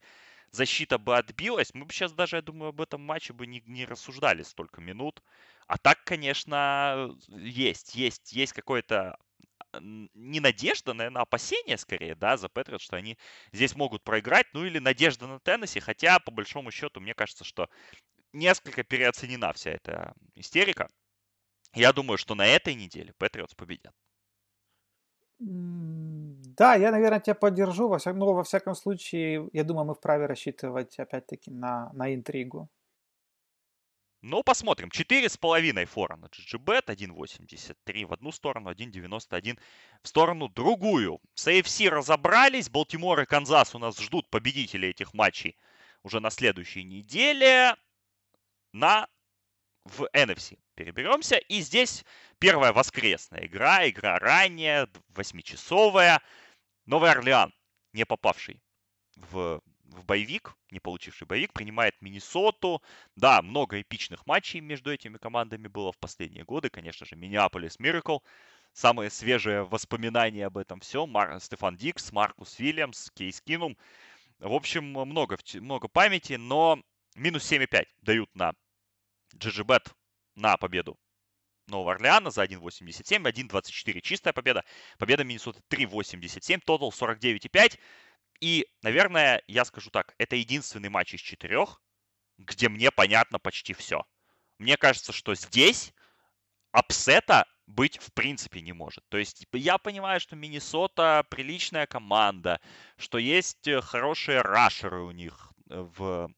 защита бы отбилась, мы бы сейчас даже, я думаю, об этом матче бы не, не рассуждали столько минут. А так, конечно, есть, есть, есть какое-то не надежда, наверное, опасение скорее, да, за Патриот, что они здесь могут проиграть, ну или надежда на Теннесси, хотя, по большому счету, мне кажется, что несколько переоценена вся эта истерика. Я думаю, что на этой неделе Патриотс победят. Да, я, наверное, тебя поддержу. Во всяком, но во всяком случае, я думаю, мы вправе рассчитывать, опять-таки, на, на интригу. Ну, посмотрим. 4,5 фора на GGBet, 1.83 в одну сторону, 1.91 в сторону другую. С AFC разобрались. Балтимор и Канзас у нас ждут победителей этих матчей уже на следующей неделе. На в NFC переберемся. И здесь первая воскресная игра, игра ранняя, восьмичасовая. Новый Орлеан, не попавший в в боевик, не получивший боевик, принимает Миннесоту. Да, много эпичных матчей между этими командами было в последние годы. Конечно же, Миннеаполис Миракл. Самые свежие воспоминания об этом все. Мар... Стефан Дикс, Маркус Вильямс, Кейс Кинум. В общем, много, много памяти, но минус 7,5 дают на GGBet на победу Нового Орлеана за 1.87, 1.24 чистая победа. Победа Миннесоты 3.87, тотал 49,5. И, наверное, я скажу так, это единственный матч из четырех, где мне понятно почти все. Мне кажется, что здесь апсета быть в принципе не может. То есть я понимаю, что Миннесота приличная команда, что есть э, хорошие рашеры у них э, в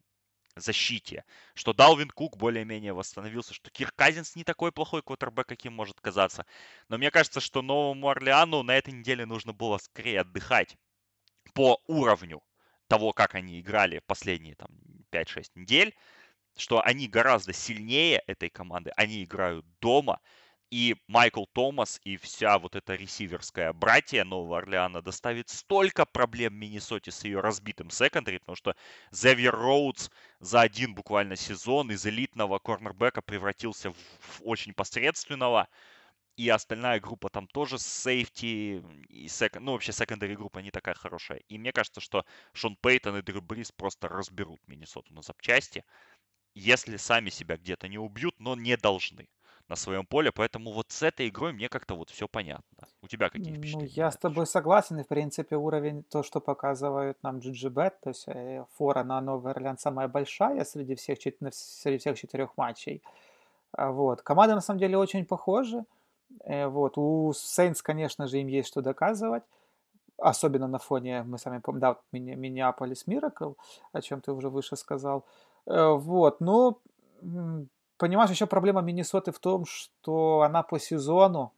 защите, что Далвин Кук более-менее восстановился, что Кир Казинс не такой плохой квотербек, каким может казаться. Но мне кажется, что Новому Орлеану на этой неделе нужно было скорее отдыхать по уровню того, как они играли последние там 5-6 недель, что они гораздо сильнее этой команды, они играют дома, и Майкл Томас и вся вот эта ресиверская братья Нового Орлеана доставит столько проблем Миннесоте с ее разбитым секондари, потому что Зевьер Роудс за один буквально сезон из элитного корнербека превратился в, очень посредственного и остальная группа там тоже сейфти, и сек... ну вообще секондари группа не такая хорошая. И мне кажется, что Шон Пейтон и Дрю Брис просто разберут Миннесоту на запчасти, если сами себя где-то не убьют, но не должны на своем поле, поэтому вот с этой игрой мне как-то вот все понятно. У тебя какие ну, впечатления? Ну, я с тобой согласен, и в принципе уровень, то, что показывают нам GGBet, то есть э, фора на Новый Орлеан самая большая среди всех, среди всех четырех матчей. А вот. Команды на самом деле очень похожи. Э, вот. У Сейнс, конечно же, им есть что доказывать. Особенно на фоне, мы сами помним, да, Миннеаполис Миракл, о чем ты уже выше сказал. Э, вот. Но, понимаешь, еще проблема Миннесоты в том, что она по сезону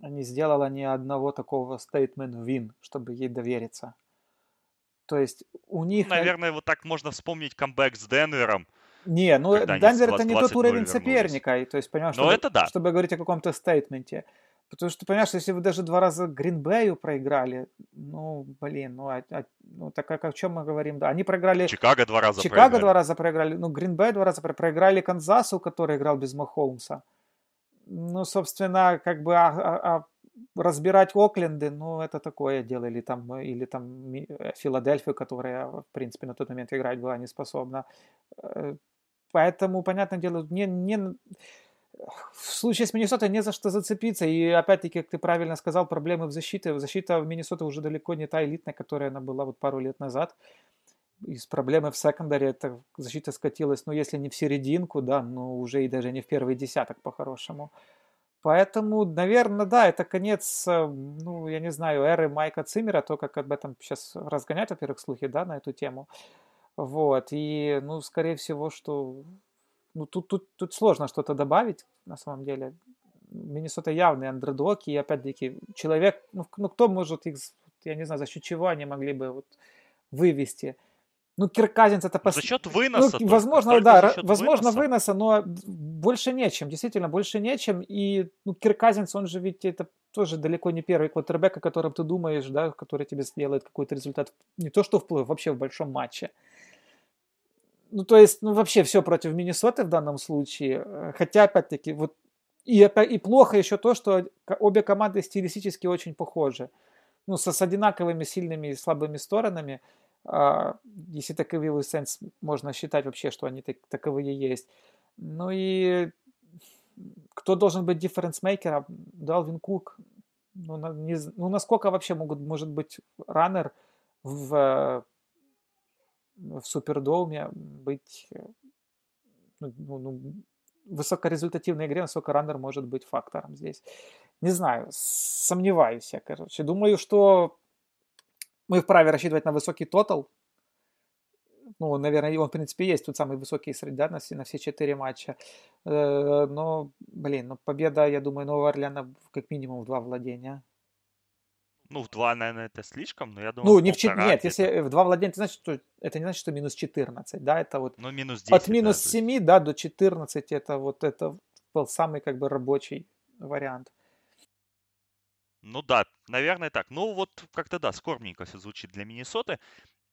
не сделала ни одного такого statement win, чтобы ей довериться. То есть у них... Наверное, вот так можно вспомнить камбэк с Денвером, не, ну Денвер это не тот уровень соперника, то есть, понимаешь, чтобы, это да. чтобы говорить о каком-то стейтменте. Потому что, понимаешь, если вы даже два раза Гринбею проиграли, ну, блин, ну, а, а, ну так как о чем мы говорим, да, они проиграли... Чикаго два раза Чикаго проиграли. два раза проиграли, ну, Гринбей два раза проиграли, проиграли Канзасу, который играл без Махоумса. Ну, собственно, как бы а, а, а разбирать Окленды, ну, это такое дело, или там, или там Филадельфию, которая, в принципе, на тот момент играть была не способна э, Поэтому, понятное дело, не, не, в случае с Миннесотой не за что зацепиться. И опять-таки, как ты правильно сказал, проблемы в защите. Защита в Миннесоте уже далеко не та элитная, которая она была вот пару лет назад. Из проблемы в секондаре эта защита скатилась, ну, если не в серединку, да, но уже и даже не в первый десяток по-хорошему. Поэтому, наверное, да, это конец, э, ну, я не знаю, эры Майка Циммера, то, как об этом сейчас разгонять, во-первых, слухи, да, на эту тему. Вот, и, ну, скорее всего, что... Ну, тут, тут, тут сложно что-то добавить, на самом деле. Миннесота явный андердог, и, опять-таки, человек... Ну, ну, кто может их... Я не знаю, за счет чего они могли бы вот вывести ну, Кирказинс это... Пос... За счет выноса. Ну, только, возможно, только да, возможно, выноса. выноса, но больше нечем, действительно, больше нечем. И ну, Кирказинс, он же ведь это тоже далеко не первый квотербек, о котором ты думаешь, да, который тебе сделает какой-то результат, не то что вплывет, вообще в большом матче. Ну, то есть, ну, вообще все против Миннесоты в данном случае. Хотя, опять-таки, вот и, и плохо еще то, что обе команды стилистически очень похожи. Ну, со, с одинаковыми сильными и слабыми сторонами. А, если таковые сенс можно считать вообще, что они так, таковые есть. Ну и кто должен быть дифференсмейкером? Далвин Кук. Ну, на, не, ну, насколько вообще могут, может быть раннер в, в Супердоуме быть ну, ну, ну высокорезультативной игре, насколько раннер может быть фактором здесь. Не знаю, сомневаюсь я, короче. Думаю, что мы вправе рассчитывать на высокий тотал. ну, наверное, он, в принципе, есть тут самый высокий среди, да, на, все, на все четыре матча. Э, но, блин, ну, победа, я думаю, Нового Орлеана как минимум в два владения. Ну, в два, наверное, это слишком, но я думаю, Ну, не в 4, нет, если в два владения, это значит, что это не значит, что минус 14, да, это вот... Ну, минус 10, От минус да, 7, да, до 14, это вот это был самый как бы рабочий вариант. Ну да, наверное так. Ну вот как-то да, скорбненько все звучит для Миннесоты.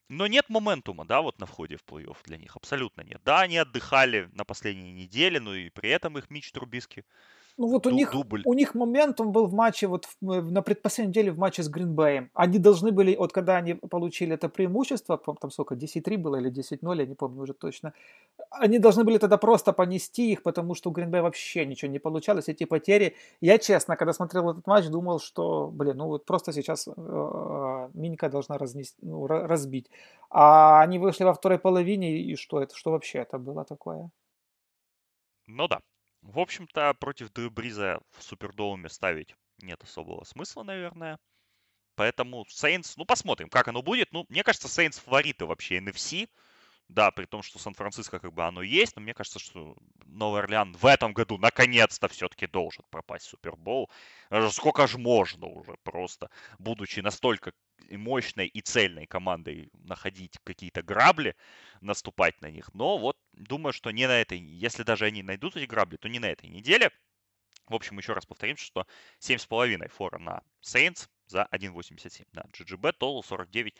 Но нет моментума, да, вот на входе в плей-офф для них. Абсолютно нет. Да, они отдыхали на последней неделе, но и при этом их Мич Трубиски ну вот у них, дубль. у них момент, он был в матче, вот в, на предпоследней неделе в матче с Гринбэем. Они должны были, вот когда они получили это преимущество, там сколько, 10-3 было или 10-0, я не помню уже точно, они должны были тогда просто понести их, потому что у Гринбэя вообще ничего не получалось, эти потери. Я, честно, когда смотрел этот матч, думал, что, блин, ну вот просто сейчас э, Минька должна разнести, ну, разбить. А они вышли во второй половине, и что это, что вообще это было такое? Ну да, в общем-то, против Дрю Бриза в Супердоуме ставить нет особого смысла, наверное. Поэтому Сейнс, ну посмотрим, как оно будет. Ну, мне кажется, Сейнс фавориты вообще NFC. Да, при том, что Сан-Франциско как бы оно есть, но мне кажется, что Новый Орлеан в этом году наконец-то все-таки должен пропасть в Супербол. Сколько же можно уже просто, будучи настолько мощной и цельной командой, находить какие-то грабли, наступать на них. Но вот думаю, что не на этой, если даже они найдут эти грабли, то не на этой неделе. В общем, еще раз повторим, что 7,5 фора на Saints за 1.87. Да, GGB, Total 49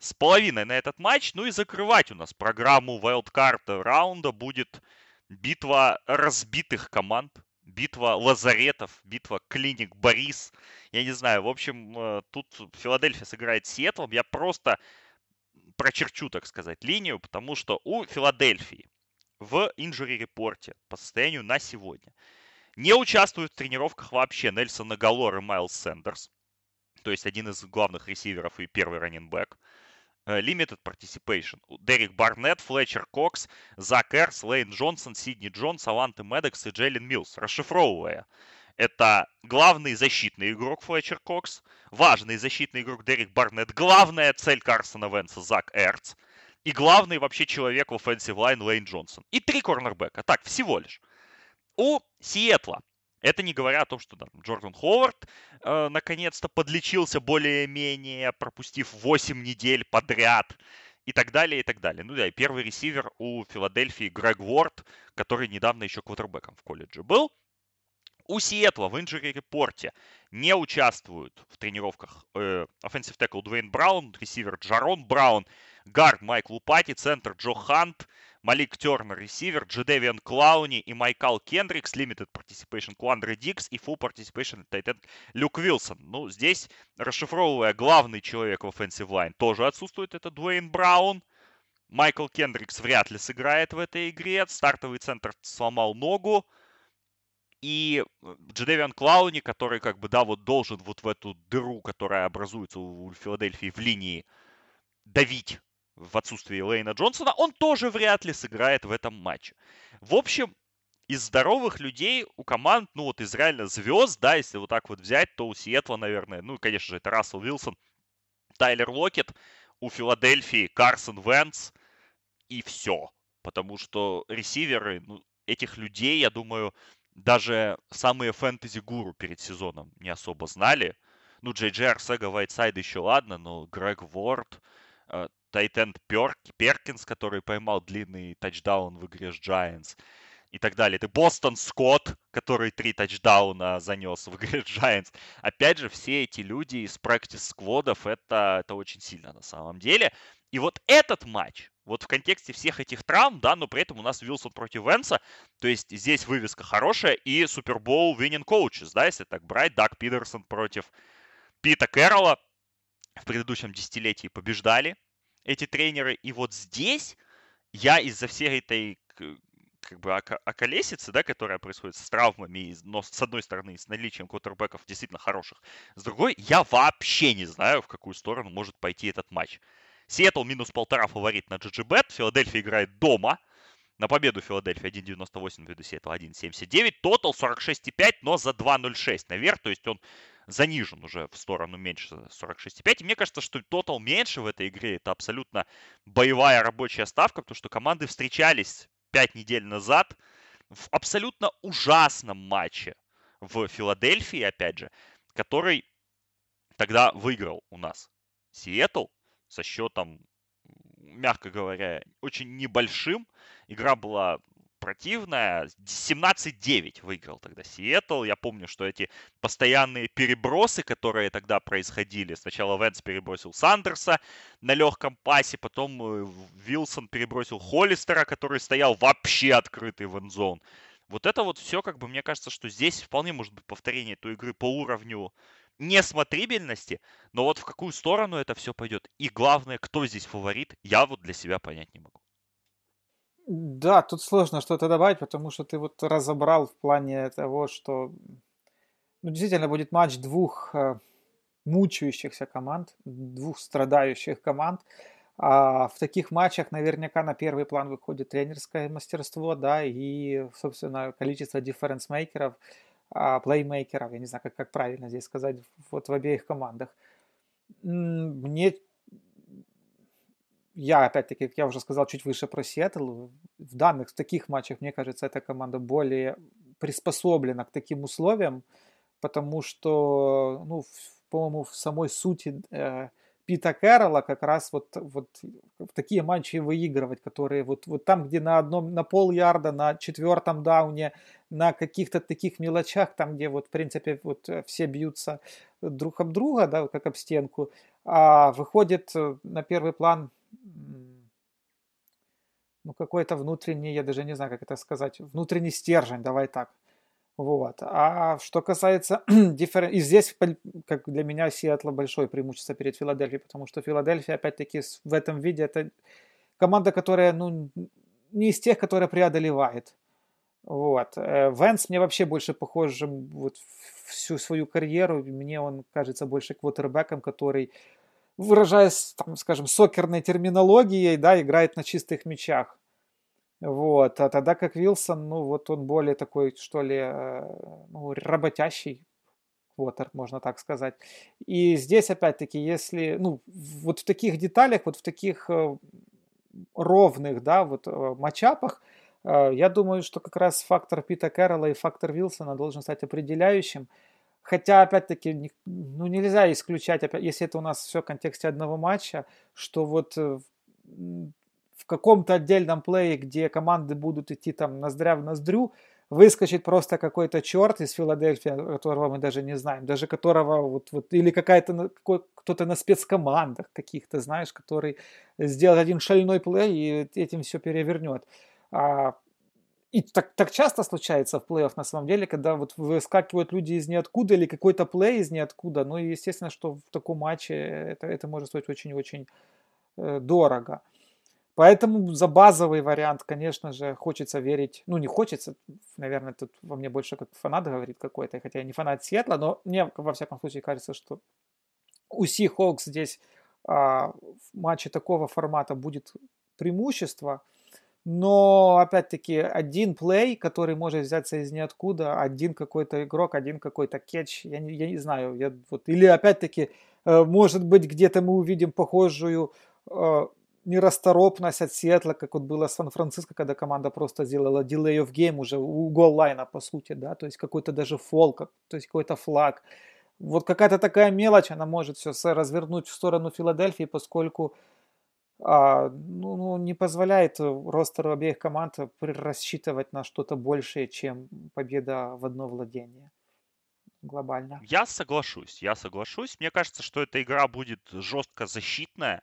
с половиной на этот матч. Ну и закрывать у нас программу Wildcard раунда будет битва разбитых команд. Битва лазаретов, битва клиник, Борис. Я не знаю, в общем, э, тут Филадельфия сыграет с Сиэтлом. Я просто прочерчу, так сказать, линию, потому что у Филадельфии в injury репорте по состоянию на сегодня не участвуют в тренировках вообще Нельсон Агалор и Майлз Сендерс, то есть один из главных ресиверов и первый раннинбек. Э, limited participation. Дерек Барнетт, Флетчер Кокс, Зак Эрц, Лейн Джонсон, Сидни Джонс, Авонте Мэддокс и Джейлен Милс. Расшифровывая, это главный защитный игрок Флетчер Кокс, важный защитный игрок Дерек Барнетт, главная цель Карсона Венса Зак Эрц и главный вообще человек в offensive line Лейн Джонсон. И три корнербека. Так, всего лишь. У Сиэтла это не говоря о том, что там, Джордан Ховард э, наконец-то подлечился более-менее, пропустив 8 недель подряд и так далее, и так далее. Ну да, и первый ресивер у Филадельфии Грег Уорд, который недавно еще квотербеком в колледже был. У Сиэтла в injury репорте не участвуют в тренировках э, offensive tackle Дуэйн Браун, ресивер Джарон Браун, гард Майк Юпати, центр Джоуи Хант, Малик Тернер, ресивер, Джадевион Клауни и Майкал Кендрикс, limited participation Куандре Диггс и full participation тайт-энд Люк Вилсон. Ну, здесь, расшифровывая, главный человек в offensive line тоже отсутствует, это Дуэйн Браун. Майкл Кендрикс вряд ли сыграет в этой игре. Стартовый центр сломал ногу. И э, Джедевиан Клауни, который как бы, да, вот должен вот в эту дыру, которая образуется у Филадельфии в линии, давить в отсутствии Лейна Джонсона, он тоже вряд ли сыграет в этом матче. В общем, из здоровых людей у команд, ну вот из реально звезд, да, если вот так вот взять, то у Сиэтла, наверное, ну, конечно же, это Рассел Вилсон, Тайлер Локет, у Филадельфии Карсон Венс и все. Потому что ресиверы, ну, этих людей, я думаю, даже самые фэнтези-гуру перед сезоном не особо знали. Ну, Джей Джей Арсега Вайтсайд еще ладно, но Грег Ворд, э, Тайтенд Перкинс, который поймал длинный тачдаун в игре с Giants и так далее. Это Бостон Скотт, который три тачдауна занес в игре с Giants. Опять же, все эти люди из практис-скводов, это, это очень сильно на самом деле. И вот этот матч, вот в контексте всех этих травм, да, но при этом у нас Вилсон против Венса, то есть здесь вывеска хорошая, и Супербол winning coaches, да, если так брать, Даг Пидерсон против Пита Кэрролла в предыдущем десятилетии побеждали, эти тренеры. И вот здесь я из-за всей этой как бы околесицы, да, которая происходит с травмами, но с одной стороны с наличием квотербеков действительно хороших, с другой я вообще не знаю, в какую сторону может пойти этот матч. Сиэтл минус полтора фаворит на GGBet, Филадельфия играет дома, на победу Филадельфия 1.98 ввиду Сиэтла 1.79, тотал 46.5, но за 2.06 наверх, то есть он занижен уже в сторону меньше 46,5. И мне кажется, что тотал меньше в этой игре это абсолютно боевая рабочая ставка, потому что команды встречались 5 недель назад в абсолютно ужасном матче в Филадельфии, опять же, который тогда выиграл у нас Сиэтл со счетом, мягко говоря, очень небольшим. Игра была противная. 17-9 выиграл тогда Сиэтл. Я помню, что эти постоянные перебросы, которые тогда происходили. Сначала Венс перебросил Сандерса на легком пасе, потом э, Вилсон перебросил Холлистера, который стоял вообще открытый в эндзон. Вот это вот все, как бы, мне кажется, что здесь вполне может быть повторение той игры по уровню несмотрибельности, но вот в какую сторону это все пойдет. И главное, кто здесь фаворит, я вот для себя понять не могу. Да, тут сложно что-то добавить, потому что ты вот разобрал в плане того, что ну, действительно будет матч двух э, мучающихся команд, двух страдающих команд. А в таких матчах наверняка на первый план выходит тренерское мастерство, да, и, собственно, количество дифференсмейкеров, а, плеймейкеров, я не знаю, как, как правильно здесь сказать, вот в обеих командах. Мне я, опять-таки, как я уже сказал чуть выше про Сиэтл, в данных, в таких матчах, мне кажется, эта команда более приспособлена к таким условиям, потому что, ну, по-моему, в самой сути э, Пита Кэрролла как раз вот, вот в такие матчи выигрывать, которые вот, вот там, где на одном, на пол ярда, на четвертом дауне, на каких-то таких мелочах, там, где вот, в принципе, вот все бьются друг об друга, да, как об стенку, а выходит на первый план ну, какой-то внутренний, я даже не знаю, как это сказать, внутренний стержень, давай так. Вот. А что касается. И здесь, как для меня, Сиэтла большое преимущество перед Филадельфией, потому что Филадельфия, опять-таки, в этом виде это команда, которая, ну, не из тех, которая преодолевает. Вот. Э, Венс мне вообще больше похож вот всю свою карьеру. Мне он кажется больше квотербеком, который выражаясь, там, скажем, сокерной терминологией, да, играет на чистых мячах. Вот. А тогда как Вилсон, ну, вот он более такой, что ли, э, ну, работящий квотер, можно так сказать. И здесь, опять-таки, если, ну, вот в таких деталях, вот в таких э, ровных, да, вот э, матчапах, я думаю, что как раз фактор Пита Кэрролла и фактор Вилсона должен стать определяющим. Хотя, опять-таки, ну, нельзя исключать, если это у нас все в контексте одного матча, что вот каком-то отдельном плее, где команды будут идти там ноздря в ноздрю, выскочит просто какой-то черт из Филадельфии, которого мы даже не знаем, даже которого вот, вот или какая-то кто-то на спецкомандах каких-то, знаешь, который сделает один шальной плей и этим все перевернет. А и так, так часто случается в плей-офф на самом деле, когда вот выскакивают люди из ниоткуда или какой-то плей из ниоткуда. Ну и естественно, что в таком матче это, это может стоить очень-очень э, дорого. Поэтому за базовый вариант, конечно же, хочется верить. Ну, не хочется, наверное, тут во мне больше как фанат говорит какой-то, хотя я не фанат Сиэтла, но мне, во всяком случае, кажется, что у Seahawks здесь а, в матче такого формата будет преимущество – но, опять-таки, один плей, который может взяться из ниоткуда, один какой-то игрок, один какой-то кетч, я не, я не знаю. Я, вот, или, опять-таки, э, может быть, где-то мы увидим похожую э, нерасторопность от Сиэтла, как вот было с Сан-Франциско, когда команда просто сделала delay of game уже у гол-лайна, по сути, да, то есть какой-то даже фол, как, то есть какой-то флаг. Вот какая-то такая мелочь, она может все развернуть в сторону Филадельфии, поскольку а, ну, ну, не позволяет ростеру обеих команд рассчитывать на что-то большее, чем победа в одно владение глобально. Я соглашусь, я соглашусь. Мне кажется, что эта игра будет жестко защитная,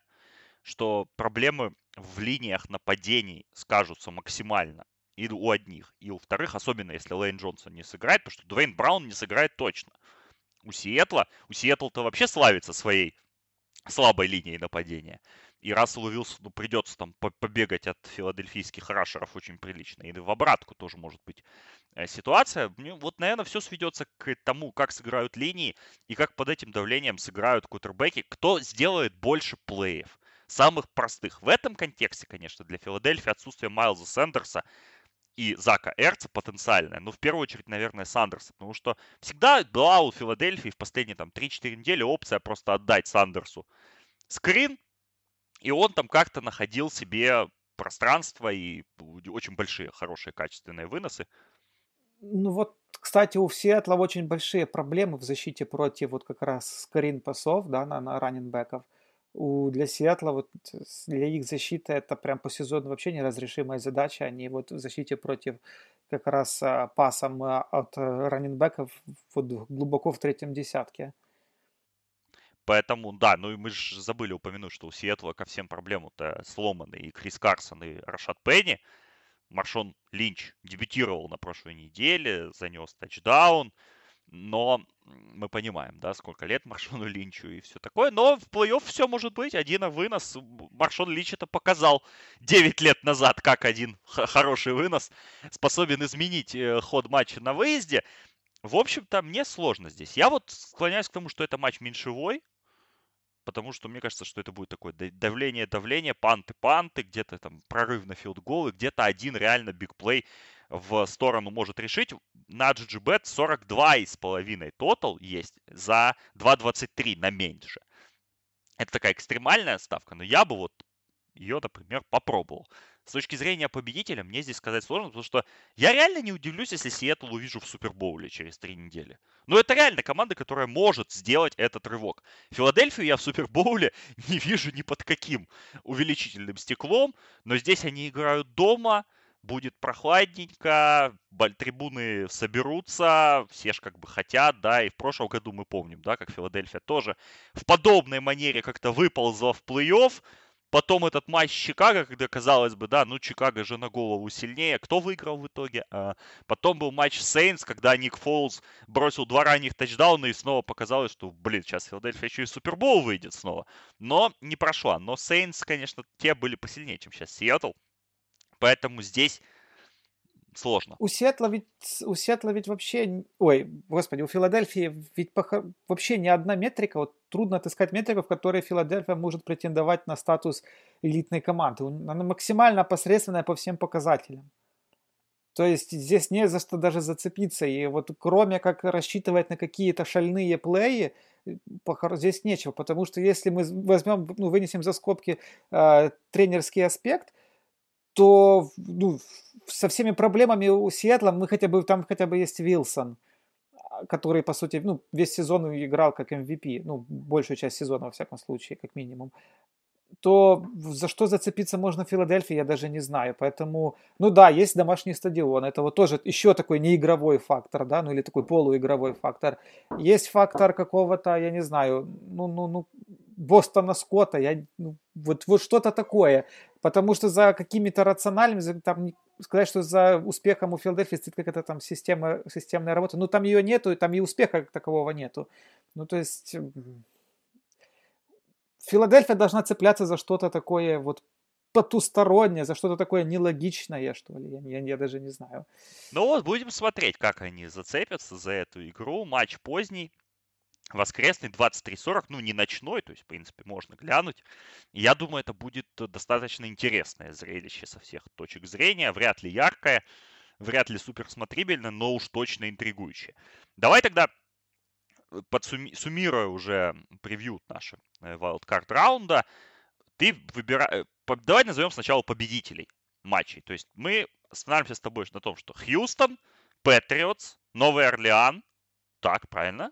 что проблемы в линиях нападений скажутся максимально и у одних, и у вторых, особенно если Лейн Джонсон не сыграет, потому что Дуэйн Браун не сыграет точно. У Сиэтла, у Сиэтла-то вообще славится своей слабой линией нападения. И Расселу Вилсону придется там побегать от филадельфийских рашеров очень прилично. И в обратку тоже может быть э, ситуация. Вот, наверное, все сведется к тому, как сыграют линии и как под этим давлением сыграют кутербеки. Кто сделает больше плеев. Самых простых. В этом контексте, конечно, для Филадельфии отсутствие Майлза Сендерса и Зака Эрца потенциальная, ну, в первую очередь, наверное, Сандерса, потому что всегда была у Филадельфии в последние там 3-4 недели опция просто отдать Сандерсу скрин, и он там как-то находил себе пространство и очень большие, хорошие, качественные выносы. Ну вот, кстати, у Сиэтла очень большие проблемы в защите против вот как раз скрин пасов, да, на, на раненбеков. У, для Сиэтла, вот для их защиты это прям по сезону вообще неразрешимая задача. Они вот в защите против как раз пасом а, от раненбеков вот глубоко в третьем десятке. Поэтому, да, ну и мы же забыли упомянуть, что у Сиэтла ко всем проблемам-то сломаны и Крис Карсон, и Рашат Пенни. Маршон Линч дебютировал на прошлой неделе, занес тачдаун, но мы понимаем, да, сколько лет Маршону Линчу и все такое. Но в плей-офф все может быть. Один вынос. Маршон Линч это показал 9 лет назад, как один хороший вынос способен изменить э, ход матча на выезде. В общем-то, мне сложно здесь. Я вот склоняюсь к тому, что это матч меньшевой, потому что мне кажется, что это будет такое давление-давление, панты-панты, где-то там прорыв на филд-гол, и где-то один реально бигплей в сторону может решить. На GGBet 42,5 тотал есть за 2.23 на меньше. Это такая экстремальная ставка, но я бы вот ее, например, попробовал. С точки зрения победителя мне здесь сказать сложно, потому что я реально не удивлюсь, если Сиэтл увижу в Супербоуле через три недели. Но это реально команда, которая может сделать этот рывок. Филадельфию я в Супербоуле не вижу ни под каким увеличительным стеклом, но здесь они играют дома, будет прохладненько, трибуны соберутся, все же как бы хотят, да, и в прошлом году мы помним, да, как Филадельфия тоже в подобной манере как-то выползла в плей-офф, Потом этот матч Чикаго, когда, казалось бы, да, ну, Чикаго же на голову сильнее. Кто выиграл в итоге? А, потом был матч Сейнс, когда Ник Фолз бросил два ранних тачдауна и снова показалось, что, блин, сейчас Филадельфия еще и Супербол выйдет снова. Но не прошла. Но Сейнс, конечно, те были посильнее, чем сейчас Сиэтл. Поэтому здесь сложно. У Сиэтла ведь, у Сиэтла ведь вообще, ой, господи, у Филадельфии ведь вообще ни одна метрика, вот трудно отыскать метрику, в которой Филадельфия может претендовать на статус элитной команды. Она максимально посредственная по всем показателям. То есть здесь не за что даже зацепиться. И вот кроме как рассчитывать на какие-то шальные плеи, здесь нечего. Потому что если мы возьмем, ну, вынесем за скобки э, тренерский аспект, то ну, со всеми проблемами у Сиэтла мы хотя бы там хотя бы есть Вилсон, который, по сути, ну, весь сезон играл как MVP, ну, большую часть сезона, во всяком случае, как минимум, то за что зацепиться можно в Филадельфии, я даже не знаю. Поэтому, ну да, есть домашний стадион. Это вот тоже еще такой неигровой фактор, да, ну или такой полуигровой фактор. Есть фактор какого-то, я не знаю, ну, ну, ну, Бостона Скотта, я, ну, вот, вот что-то такое. Потому что за какими-то рациональными, там, сказать, что за успехом у Филадельфии стоит какая-то там система, системная работа, ну там ее нету, и там и успеха как такового нету. Ну то есть Филадельфия должна цепляться за что-то такое вот потустороннее, за что-то такое нелогичное, что ли, я, я, я даже не знаю. Ну вот, будем смотреть, как они зацепятся за эту игру. Матч поздний, воскресный 23.40, ну не ночной, то есть, в принципе, можно глянуть. Я думаю, это будет достаточно интересное зрелище со всех точек зрения, вряд ли яркое, вряд ли супер смотрибельное, но уж точно интригующее. Давай тогда э, подсумми- суммируя уже превью нашего э, wildcard раунда, ты выбираешь... Э, давай назовем сначала победителей матчей. То есть мы останавливаемся с тобой на том, что Хьюстон, Патриотс, Новый Орлеан, так, правильно?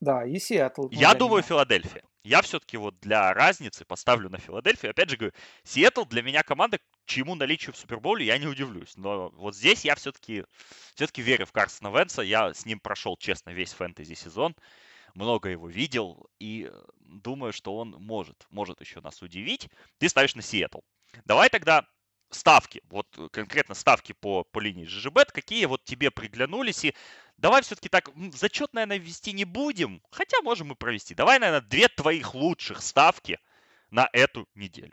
Да, и Сиэтл. Я думаю, Филадельфия. Я все-таки вот для разницы поставлю на Филадельфию. Опять же говорю, Сиэтл для меня команда, чему наличию в Суперболе я не удивлюсь. Но вот здесь я все-таки все-таки верю в Карсона Венса. Я с ним прошел, честно, весь фэнтези-сезон. Много его видел. И думаю, что он может, может еще нас удивить. Ты ставишь на Сиэтл. Давай тогда ставки, вот конкретно ставки по, по линии GGBet, какие вот тебе приглянулись, и давай все-таки так, зачет, наверное, ввести не будем, хотя можем и провести. Давай, наверное, две твоих лучших ставки на эту неделю.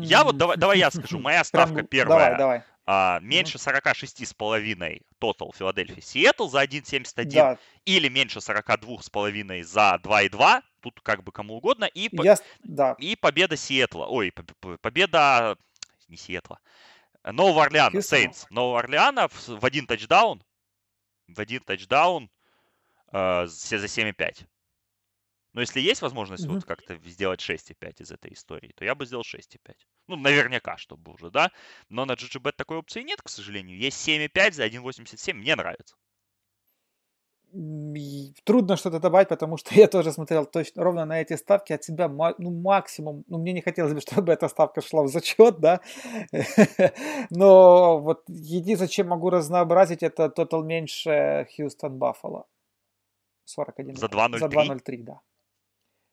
Я вот, давай, давай я скажу, моя ставка первая. Давай, давай. А, меньше 46,5 тотал Филадельфия Сиэтл за 1.71 да. или меньше 42,5 за 2.2, тут как бы кому угодно, и, Я, да. и победа Сиэтла, ой, победа не Сиэтла. Нового Орлеана. Сейнс. Нового Орлеана в, в один тачдаун. В один тачдаун э, за 7,5. Но если есть возможность Мгм. вот как-то сделать 6,5 из этой истории, то я бы сделал 6,5. Ну, наверняка, чтобы уже, да. Но на GGBet такой опции нет, к сожалению. Есть 7,5 за 1,87. Мне нравится. Трудно что-то добавить, потому что я тоже смотрел точно ровно на эти ставки от себя ну, максимум. Ну, мне не хотелось бы, чтобы эта ставка шла в зачет, да. Но вот единственное, чем могу разнообразить, это тотал меньше Хьюстон Баффало. 41. За За 2,03? 2.03, да.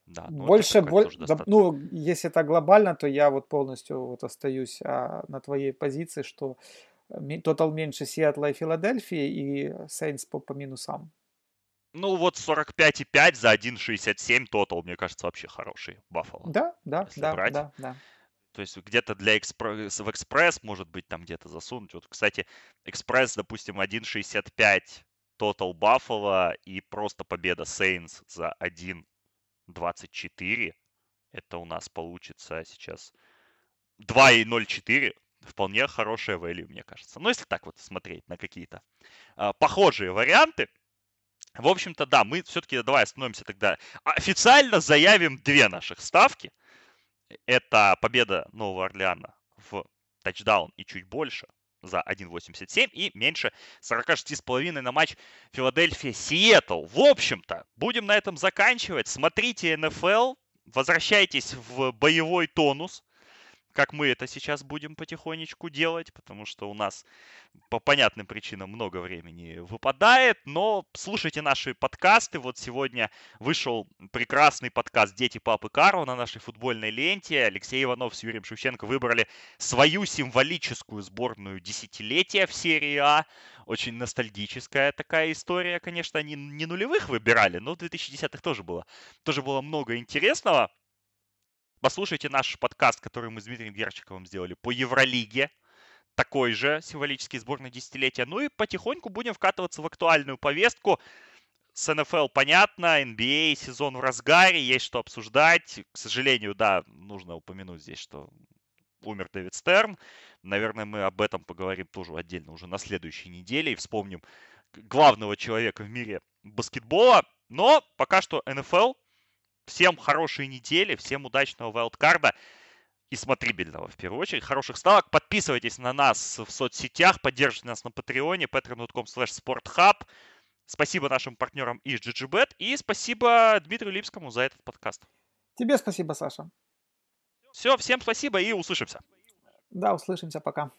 Да, ну, Больше, боль- да, ну, если это глобально, то я вот полностью вот остаюсь а, на твоей позиции, что тотал меньше Сиэтла и Филадельфии и Сейнс по, по минусам. Ну, вот 45,5 за 1,67 тотал, мне кажется, вообще хороший Баффало. Да, да, да, брать. да, да. То есть где-то для экспресс, в экспресс, может быть, там где-то засунуть. Вот, кстати, экспресс, допустим, 1.65 тотал Баффало и просто победа Сейнс за 1.24. Это у нас получится сейчас 2.04. Вполне хорошая value, мне кажется. Ну, если так вот смотреть на какие-то а, похожие варианты. В общем-то, да, мы все-таки давай остановимся тогда. Официально заявим две наших ставки. Это победа Нового Орлеана в тачдаун и чуть больше за 1.87 и меньше 46,5 на матч Филадельфия-Сиэтл. В общем-то, будем на этом заканчивать. Смотрите НФЛ, возвращайтесь в боевой тонус, как мы это сейчас будем потихонечку делать, потому что у нас по понятным причинам много времени выпадает, но слушайте наши подкасты. Вот сегодня вышел прекрасный подкаст «Дети папы Карла» на нашей футбольной ленте. Алексей Иванов с Юрием Шевченко выбрали свою символическую сборную десятилетия в серии А. Очень ностальгическая такая история. Конечно, они не нулевых выбирали, но в 2010-х тоже было, тоже было много интересного. Послушайте наш подкаст, который мы с Дмитрием Герчиковым сделали по Евролиге. Такой же символический сборной десятилетия. Ну и потихоньку будем вкатываться в актуальную повестку. С НФЛ понятно, NBA сезон в разгаре, есть что обсуждать. К сожалению, да, нужно упомянуть здесь, что умер Дэвид Стерн. Наверное, мы об этом поговорим тоже отдельно уже на следующей неделе и вспомним главного человека в мире баскетбола. Но пока что НФЛ. Всем хорошей недели, всем удачного вайлдкарда и смотрибельного, в первую очередь, хороших ставок. Подписывайтесь на нас в соцсетях, поддержите нас на Патреоне, patreon.com sporthub. Спасибо нашим партнерам из GGBet и спасибо Дмитрию Липскому за этот подкаст. Тебе спасибо, Саша. Все, всем спасибо и услышимся. Да, услышимся, пока.